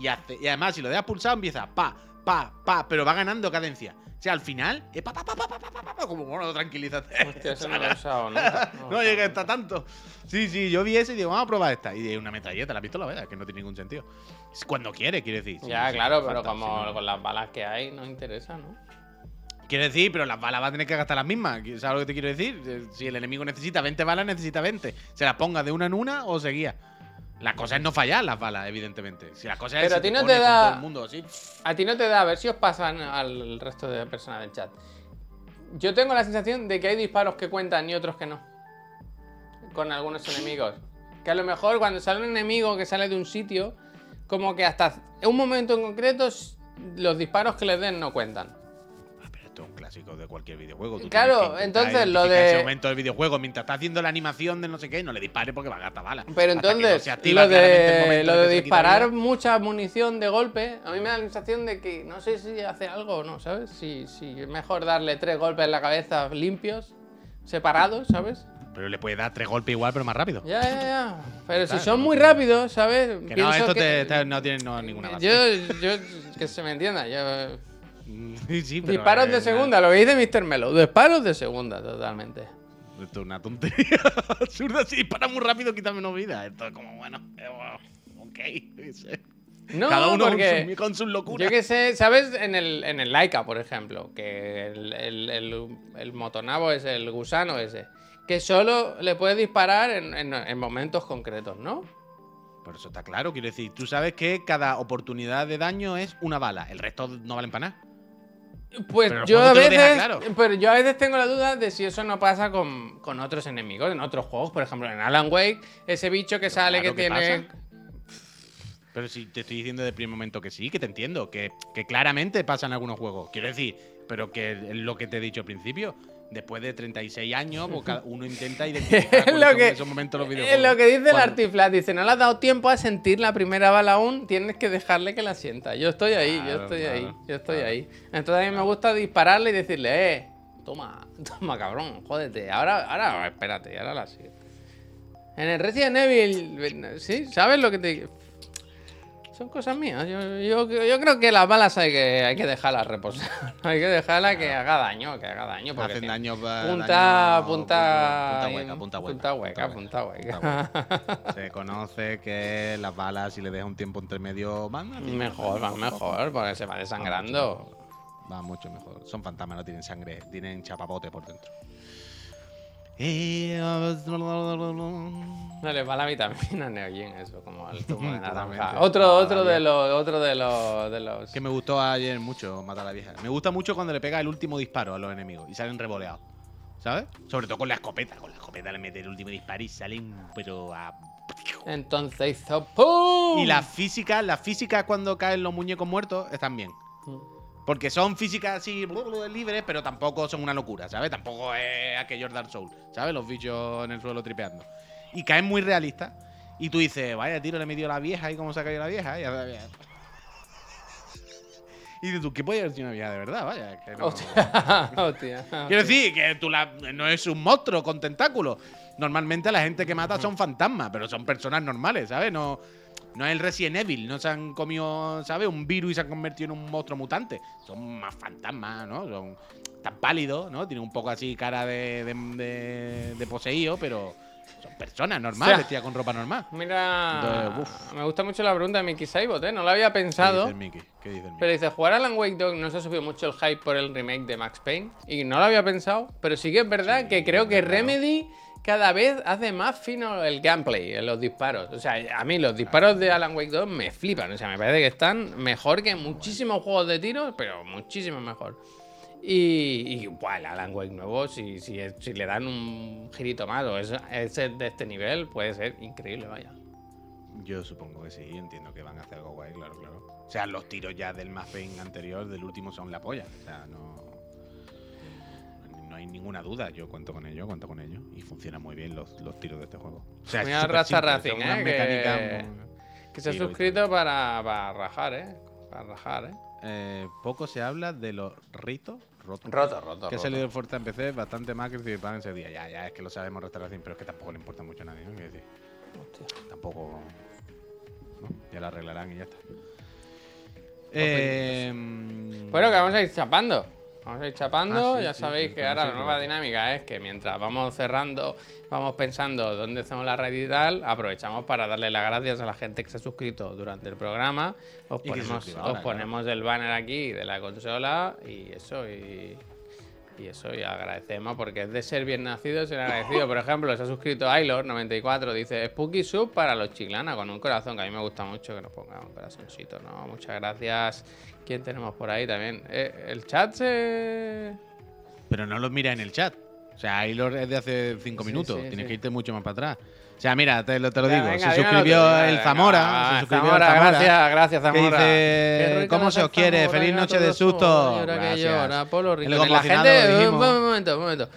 Y, hace, y además, si lo dejas pulsado, empieza pa, pa, pa, pero va ganando cadencia. O sea, al final, eh, pa, pa, pa, pa, pa, pa, pa, como bueno, tranquilízate. Hostia, eso no lo he usado, ¿no? No, no llega hasta tanto. Sí, sí, yo vi eso y digo, vamos a probar esta. Y de una metralleta, la pistola, ¿verdad? Que no tiene ningún sentido. Es cuando quiere, quiere decir. Ya, sí, claro, pero falta, como sino... con las balas que hay, no interesa, ¿no? Quiero decir, pero las balas va a tener que gastar las mismas. ¿Sabes lo que te quiero decir? Eh, si el enemigo necesita 20 balas, necesita 20. Se las ponga de una en una o seguía. La cosa es no fallar las balas, evidentemente. Si la cosa es Pero si a ti no te con da- todo el mundo así. A ti no te da, a ver si os pasan al resto de personas del chat. Yo tengo la sensación de que hay disparos que cuentan y otros que no. Con algunos enemigos. Que a lo mejor cuando sale un enemigo que sale de un sitio, como que hasta un momento en concreto, los disparos que les den no cuentan. De cualquier videojuego. Tú Claro, que entonces, lo de- Ese momento del videojuego, mientras está haciendo la animación de no sé qué, no le dispare porque va a gastar balas. Pero no entonces, lo de, lo disparar mucha munición de golpe, a mí me da la sensación de que no sé si hace algo o no, ¿sabes? Si, si es mejor darle tres golpes en la cabeza limpios, separados, ¿sabes? Pero le puede dar tres golpes igual, pero más rápido. Ya, ya, ya. Pero si son muy rápidos, ¿sabes? Que no, esto que- te- te- no tiene no, ninguna base. Yo, yo, que se me entienda, yo... Sí, pero Disparos es de una- segunda, lo que dice Mr. Melo. Disparos de segunda, totalmente. Esto es una tontería absurda. Si dispara muy rápido, quita menos vida. Esto es como, bueno, eh, ok. no Cada uno con, porque... su- con sus locuras. Yo que sé, ¿sabes? En el, en el Laika, por ejemplo, que el, el, el- el motonabo es el gusano ese, que solo le puedes disparar en, en- en momentos concretos, ¿no? Por eso está claro. Quiero decir, tú sabes que cada oportunidad de daño es una bala. El resto no valen para nada. Pues Pero yo a veces, claro. pero yo a veces tengo la duda de si eso no pasa con, con otros enemigos en otros juegos, por ejemplo en Alan Wake, ese bicho que sale claro que que tiene pasa. Pero si te estoy diciendo de primer momento que sí, que te entiendo, que, que claramente pasa en algunos juegos. Quiero decir, pero que lo que te he dicho al principio. Después de 36 años, pues uno intenta identificar Es lo que, esos momentos los es videojuegos. lo que dice el Artiflat, dice, no le has dado tiempo a sentir la primera bala aún, tienes que dejarle que la sienta. Yo estoy ahí, yo Claro, estoy ahí, yo estoy claro. ahí. Entonces a mí me gusta dispararle y decirle, eh, toma, toma cabrón, jódete, ahora, ahora, espérate, ahora la sigue. En el Resident Evil, sí, ¿sabes lo que te... Son cosas mías. Yo, yo- yo creo que las balas hay que, hay que dejarlas reposar. hay que dejarlas que haga daño, que haga daño. Porque Hacen daño, pa- Punta, daño- punta, punta hueca, punta hueca, punta hueca, punta hueca. Se conoce que las balas, si le deja un tiempo entre medio, van. Mejor, van mejor, porque se va desangrando. Va mucho mejor. Son fantasmas, no tienen sangre, tienen chapapote por dentro. No les va la vitamina Neogen, eso, como el zumo de naranja. Totalmente. Otro, otro de los, otro de los, de los. Que me gustó ayer mucho matar a la vieja. Me gusta mucho cuando le pega el último disparo a los enemigos y salen revoleados. ¿Sabes? Sobre todo con la escopeta. Con la escopeta le mete el último disparo y salen, pero a. Entonces hizo ¡pum! Y las físicas, las físicas cuando caen los muñecos muertos están bien. Porque son físicas así libres, pero tampoco son una locura, ¿sabes? Tampoco es aquellos Dark Souls, ¿sabes? Los bichos en el suelo tripeando. Y caen muy realistas. Y tú dices, vaya tiro, le metió la vieja y cómo se ha caído la vieja. Y, y dices tú, ¿qué puede haber sido una vieja de verdad? Vaya, que no- Hostia, hostia. Quiero decir que tú la- no es un monstruo con tentáculos. Normalmente la gente que mata son fantasmas, pero son personas normales, ¿sabes? No. No es el Resident Evil, no se han comido, ¿sabes? Un virus y se han convertido en un monstruo mutante. Son más fantasmas, ¿no? Son tan pálidos, ¿no? Tienen un poco así cara de, de, de- de poseído, pero son personas normales, O sea, vestidas con ropa normal. Mira, Entonces, me gusta mucho la pregunta de Mickey Saibot, ¿eh? No lo había ¿Qué dice pensado. Mickey? ¿Qué dice Mickey? Pero dice, jugar a Alan Wake 2 no se ha subido mucho el hype por el remake de Max Payne. Y no lo había pensado, pero sí que es verdad que creo que Remedy cada vez hace más fino el gameplay, en los disparos. O sea, a mí los disparos de Alan Wake 2 me flipan. O sea, me parece que están mejor que muchísimos juegos de tiros, pero muchísimo mejor. Y, y buah, el Alan Wake nuevo, si, si, si le dan un girito más o es, es de este nivel, puede ser increíble, vaya. Yo supongo que sí, entiendo que van a hacer algo guay, claro, claro. O sea, los tiros ya del Payne anterior, del último, son la polla. O sea, no. No hay ninguna duda, yo cuento con ello, cuento con ello. Y funcionan muy bien los, los tiros de este juego. O sea, Mira simple, Racing, ¿eh? Que, muy- que se ha Sí, suscrito para, para rajar, ¿eh? Para rajar, ¿eh? Eh, poco se habla de los ritos rotos. Roto, roto, Que ha salido fuerte en PC, bastante más que en ese día. Ya, ya, es que lo sabemos restauración, pero es que tampoco le importa mucho a nadie, ¿no? Quiero decir, Hostia. tampoco. ¿no? Ya lo arreglarán y ya está. Pues Eh, Bueno, que vamos a ir chapando. Vamos a ir chapando. Ah, sí, ya sí, sabéis sí, que ahora la nueva dinámica es que mientras vamos cerrando, vamos pensando dónde hacemos la red y tal, aprovechamos para darle las gracias a la gente que se ha suscrito durante el programa. Os ahora, claro. ponemos el banner aquí de la consola y eso. Y, y eso, y agradecemos porque es de ser bien nacido ser agradecido. Por ejemplo, se ha suscrito Ailor94, dice Spooky Sub para los chiclana con un corazón, que a mí me gusta mucho que nos ponga un corazoncito, ¿no? Muchas gracias. ¿Quién tenemos por ahí también? Eh, el chat se. Pero no los mira en el chat. O sea, lo es de hace cinco Sí, minutos. sí, Tienes sí. que irte mucho más para atrás. O sea, mira, te lo, te lo Ya, digo. venga, se tú, suscribió el Zamora. va, se suscribió Zamora, el Zamora. gracias, gracias, que Zamora. dice, Qué ¿cómo se os quiere? Feliz noche de susto. Llora que Gracias. llora, Polo Rico. El La gente, un momento, un momento.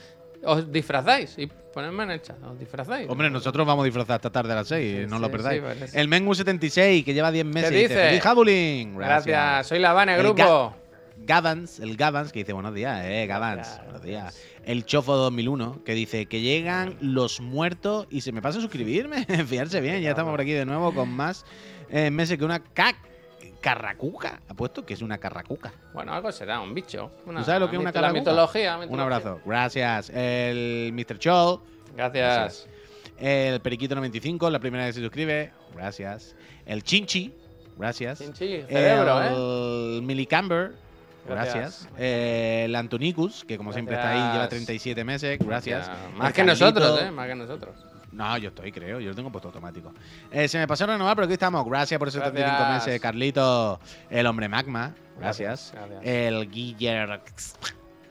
¿Os disfrazáis? Y ponedme en el chat, ¿os disfrazáis? Hombre, nosotros vamos a disfrazar esta tarde a las 6, Sí, no sí, lo perdáis. sí, el Mengu76, que lleva 10 meses. dice? ¡Feliz Jabuling! Gracias. soy la El Grupo. Gavans, el Gavans, que dice buenos días, eh, Gavans, buenos días. El Chofo 2001, que dice que llegan los muertos y se me pasa a suscribirme. Fijarse bien, ya estamos por aquí de nuevo con más eh, meses que una ca carracuca. Apuesto que es una carracuca. Bueno, algo será, un bicho. Una, ¿Tú sabes lo que es una mito- La calacuca? mitología, Un mitología. abrazo. Gracias. El Mr. Chol. Gracias. El Periquito95, la primera vez que se suscribe. Gracias. El Chinchi. Gracias. Chinchi, cerebro, ¿eh? el Milicamber. Gracias. Gracias. Eh, el Antonicus, que como siempre está ahí, lleva Gracias. 37 meses. Gracias. El Más que Carlito. nosotros, ¿eh? Más que nosotros. No, yo estoy, creo. Yo lo tengo puesto automático. Eh, se me pasó renovar, pero aquí estamos. Gracias por esos 35 Gracias. meses, Carlito. El hombre magma. Gracias. El Guiller,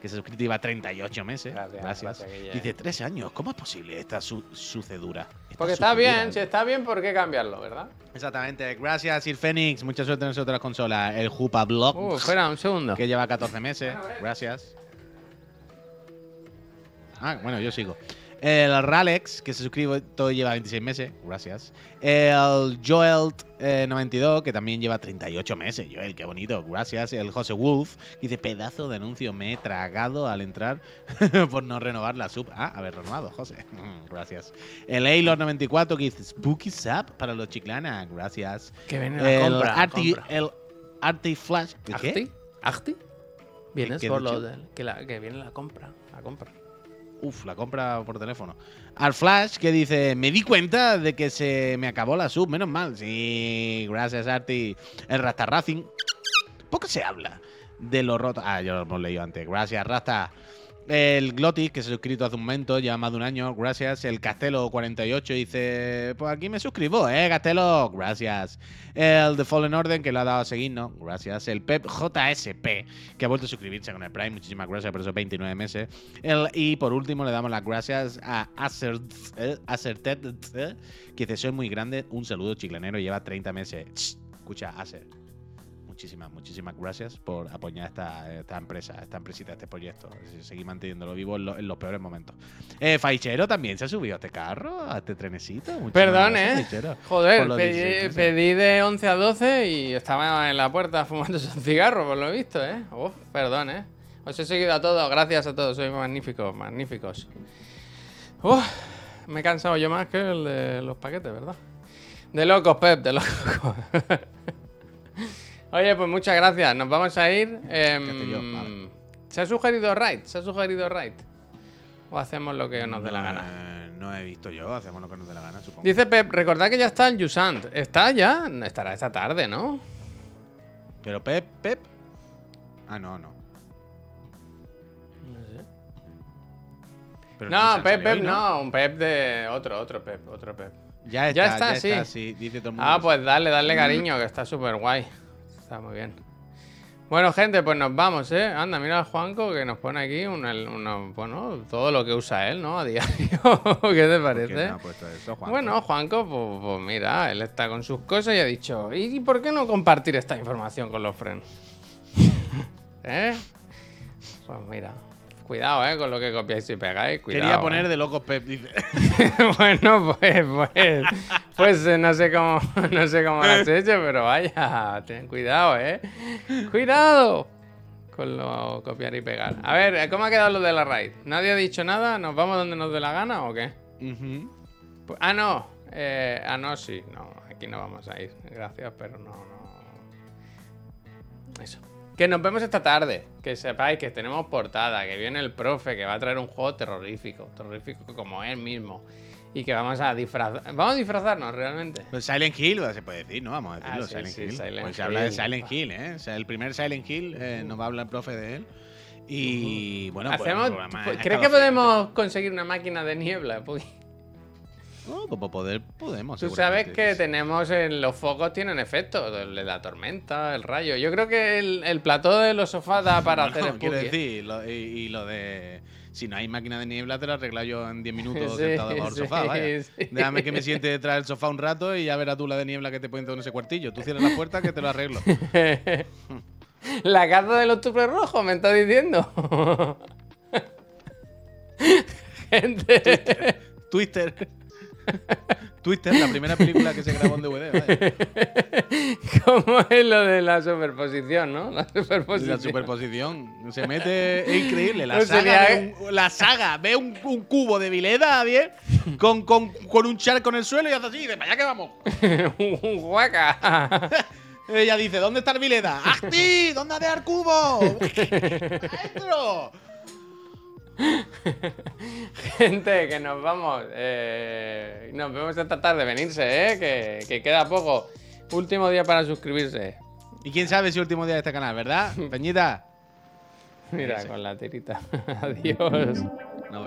que se suscrito lleva 38 meses. Gracias, Gracias. gracias. Dice, tres años. ¿Cómo es posible esta su- sucedura? Esta Porque está sucedura, bien, si está bien, ¿por qué cambiarlo, verdad? Exactamente. Gracias, Sir Fénix. Mucha suerte en las otras consolas. El Jupa Block, Uh, espera, un segundo. que lleva 14 meses. Gracias. Ah, bueno, yo sigo. El Ralex, que se suscribe, todo lleva 26 meses. Gracias. El Joel92, que también lleva 38 meses. Joel, qué bonito. Gracias. El José Wolf, que dice, pedazo de anuncio, me he tragado al entrar por no renovar la sub. Ah, haber renovado, José. Gracias. El Aylor94, que dice, Spooky Sub para los chiclana. Gracias. Que viene la El compra. Arti, compra. el Arti Flash. ¿el qué? ¿Acti? ¿Acti? Vienes por lo del. Que, la, que viene la compra. La compra. Uf, la compra por teléfono. Al Flash que dice, me di cuenta de que se me acabó la sub, menos mal. Sí, gracias Arti. El Rasta Racing. Poco se habla de lo roto. Ah, ya lo hemos leído antes. Gracias, Rasta. El Glotis, que se ha suscrito hace un momento, lleva más de un año, gracias. El Castelo48 dice, pues aquí me suscribo, ¿eh, Castelo? Gracias. El The Fallen Order, que lo ha dado a seguirnos, gracias. El Pep JSP, que ha vuelto a suscribirse con el Prime, muchísimas gracias por esos 29 meses. El- y por último le damos las gracias a Acer, eh, Acertet, eh, que dice, soy muy grande, un saludo chiclanero, lleva 30 meses. Ch, escucha, Acer. Muchísimas, muchísimas gracias por apoyar esta, esta empresa, esta empresita, este proyecto. Seguir manteniéndolo vivo en, lo- en los peores momentos. Eh, Faichero también se ha subido a este carro, a este trenecito. Muchísimas Perdón, gracias, ¿eh? Faichero, Joder, por los pedí, 16 meses. pedí de 11 a 12 y estaba en la puerta fumándose un cigarro, por lo visto, ¿eh? Uf, perdón, ¿eh? Os he seguido a todos, gracias a todos, sois magníficos, magníficos. Uf, me he cansado yo más que el de los paquetes, ¿verdad? De locos, Pep, de locos. Oye, pues muchas gracias. Nos vamos a ir. em, vale. ¿Se ha sugerido Raid? ¿Se ha sugerido Raid? ¿O hacemos lo que nos dé la No, gana? No he visto yo, hacemos lo que nos dé la gana, supongo. Dice Pep, recordad que ya está el Yusant. ¿Está ya? Estará esta tarde, ¿no? Pero Pep, Pep. Ah, no, no. Pero No, Pep, salió Pep, hoy, no. Un Pep de. Otro, otro Pep, otro Pep. Ya está, Ya ya está, está, sí. Dice todo el mundo. Ah, pues dale, dale cariño, que está súper guay. Está muy bien. Bueno, gente, pues nos vamos, ¿eh? Anda, mira a Juanco que nos pone aquí bueno, todo lo que usa él, ¿no? A diario. ¿Qué te ¿Por qué parece? no eso? Bueno, Juanco, pues, pues mira, él está con sus cosas y ha dicho, ¿y por qué no compartir esta información con los friends? ¿Eh? Pues mira, cuidado, ¿eh? Con lo que copiáis y pegáis, cuidado. Quería ¿eh? poner de locos Pep, dice. bueno, pues, pues, pues eh, no sé cómo, no sé cómo lo has hecho, pero vaya, ten cuidado, eh. Cuidado con lo copiar y pegar. A ver, eh, ¿cómo ha quedado lo de la raid? ¿Nadie ha dicho nada? ¿Nos vamos donde nos dé la gana o qué? Pues- ah, no. Eh, ah, no, sí. No, aquí no vamos a ir. Gracias, pero no, no. Eso. Que nos vemos esta tarde. Que sepáis que tenemos portada, que viene el profe, que va a traer un juego terrorífico. Terrorífico como él mismo. Y que vamos a disfrazar. Vamos a disfrazarnos realmente. Pues Silent Hill, se puede decir, ¿no? Vamos a decirlo, Ah, sí, Silent sí, Hill. Silent pues se habla de. Silent Hill, ¿eh? O sea, el primer Silent Hill, eh, nos va a hablar el profe de él. Y bueno, pues, Hacemos, ¿Crees que podemos conseguir una máquina de niebla? Puy? No, como poder, podemos. Tú sabes que tenemos en los focos tienen efecto, el de la tormenta, el rayo. Yo creo que el, el plató de los sofás da para Bueno, hacer quiero spooky. ¿eh? decir, lo- y, y lo de. Si no hay máquina de niebla, te lo arreglo yo en 10 minutos Sí, sentado debajo del sí, sofá, vaya. sí. Déjame que me siente detrás del sofá un rato y ya verás tú la de niebla que te ponen en ese cuartillo. Tú cierras la puerta que te lo arreglo. La casa del octubre rojo, me está diciendo. Gente. Twister. Twister, la primera película que se grabó en DVD, vaya. ¿Cómo es lo de la superposición, no? La Y superposición. La superposición. Se mete. Es increíble. La No saga, sería- ve un, la saga ve un, un cubo de vileda, bien, con, con, con un charco en el suelo y hace así, de para allá que vamos. Un. Ella dice, ¿dónde está el vileda? ¡Acti! ¿Dónde ha el cubo? Gente, que nos vamos. eh, nos vemos esta tarde. Venirse, ¿eh? Que, que queda poco. Último día para suscribirse. Y quién sabe si último día de este canal, ¿verdad? Peñita. Mira, con la tirita. Adiós. No.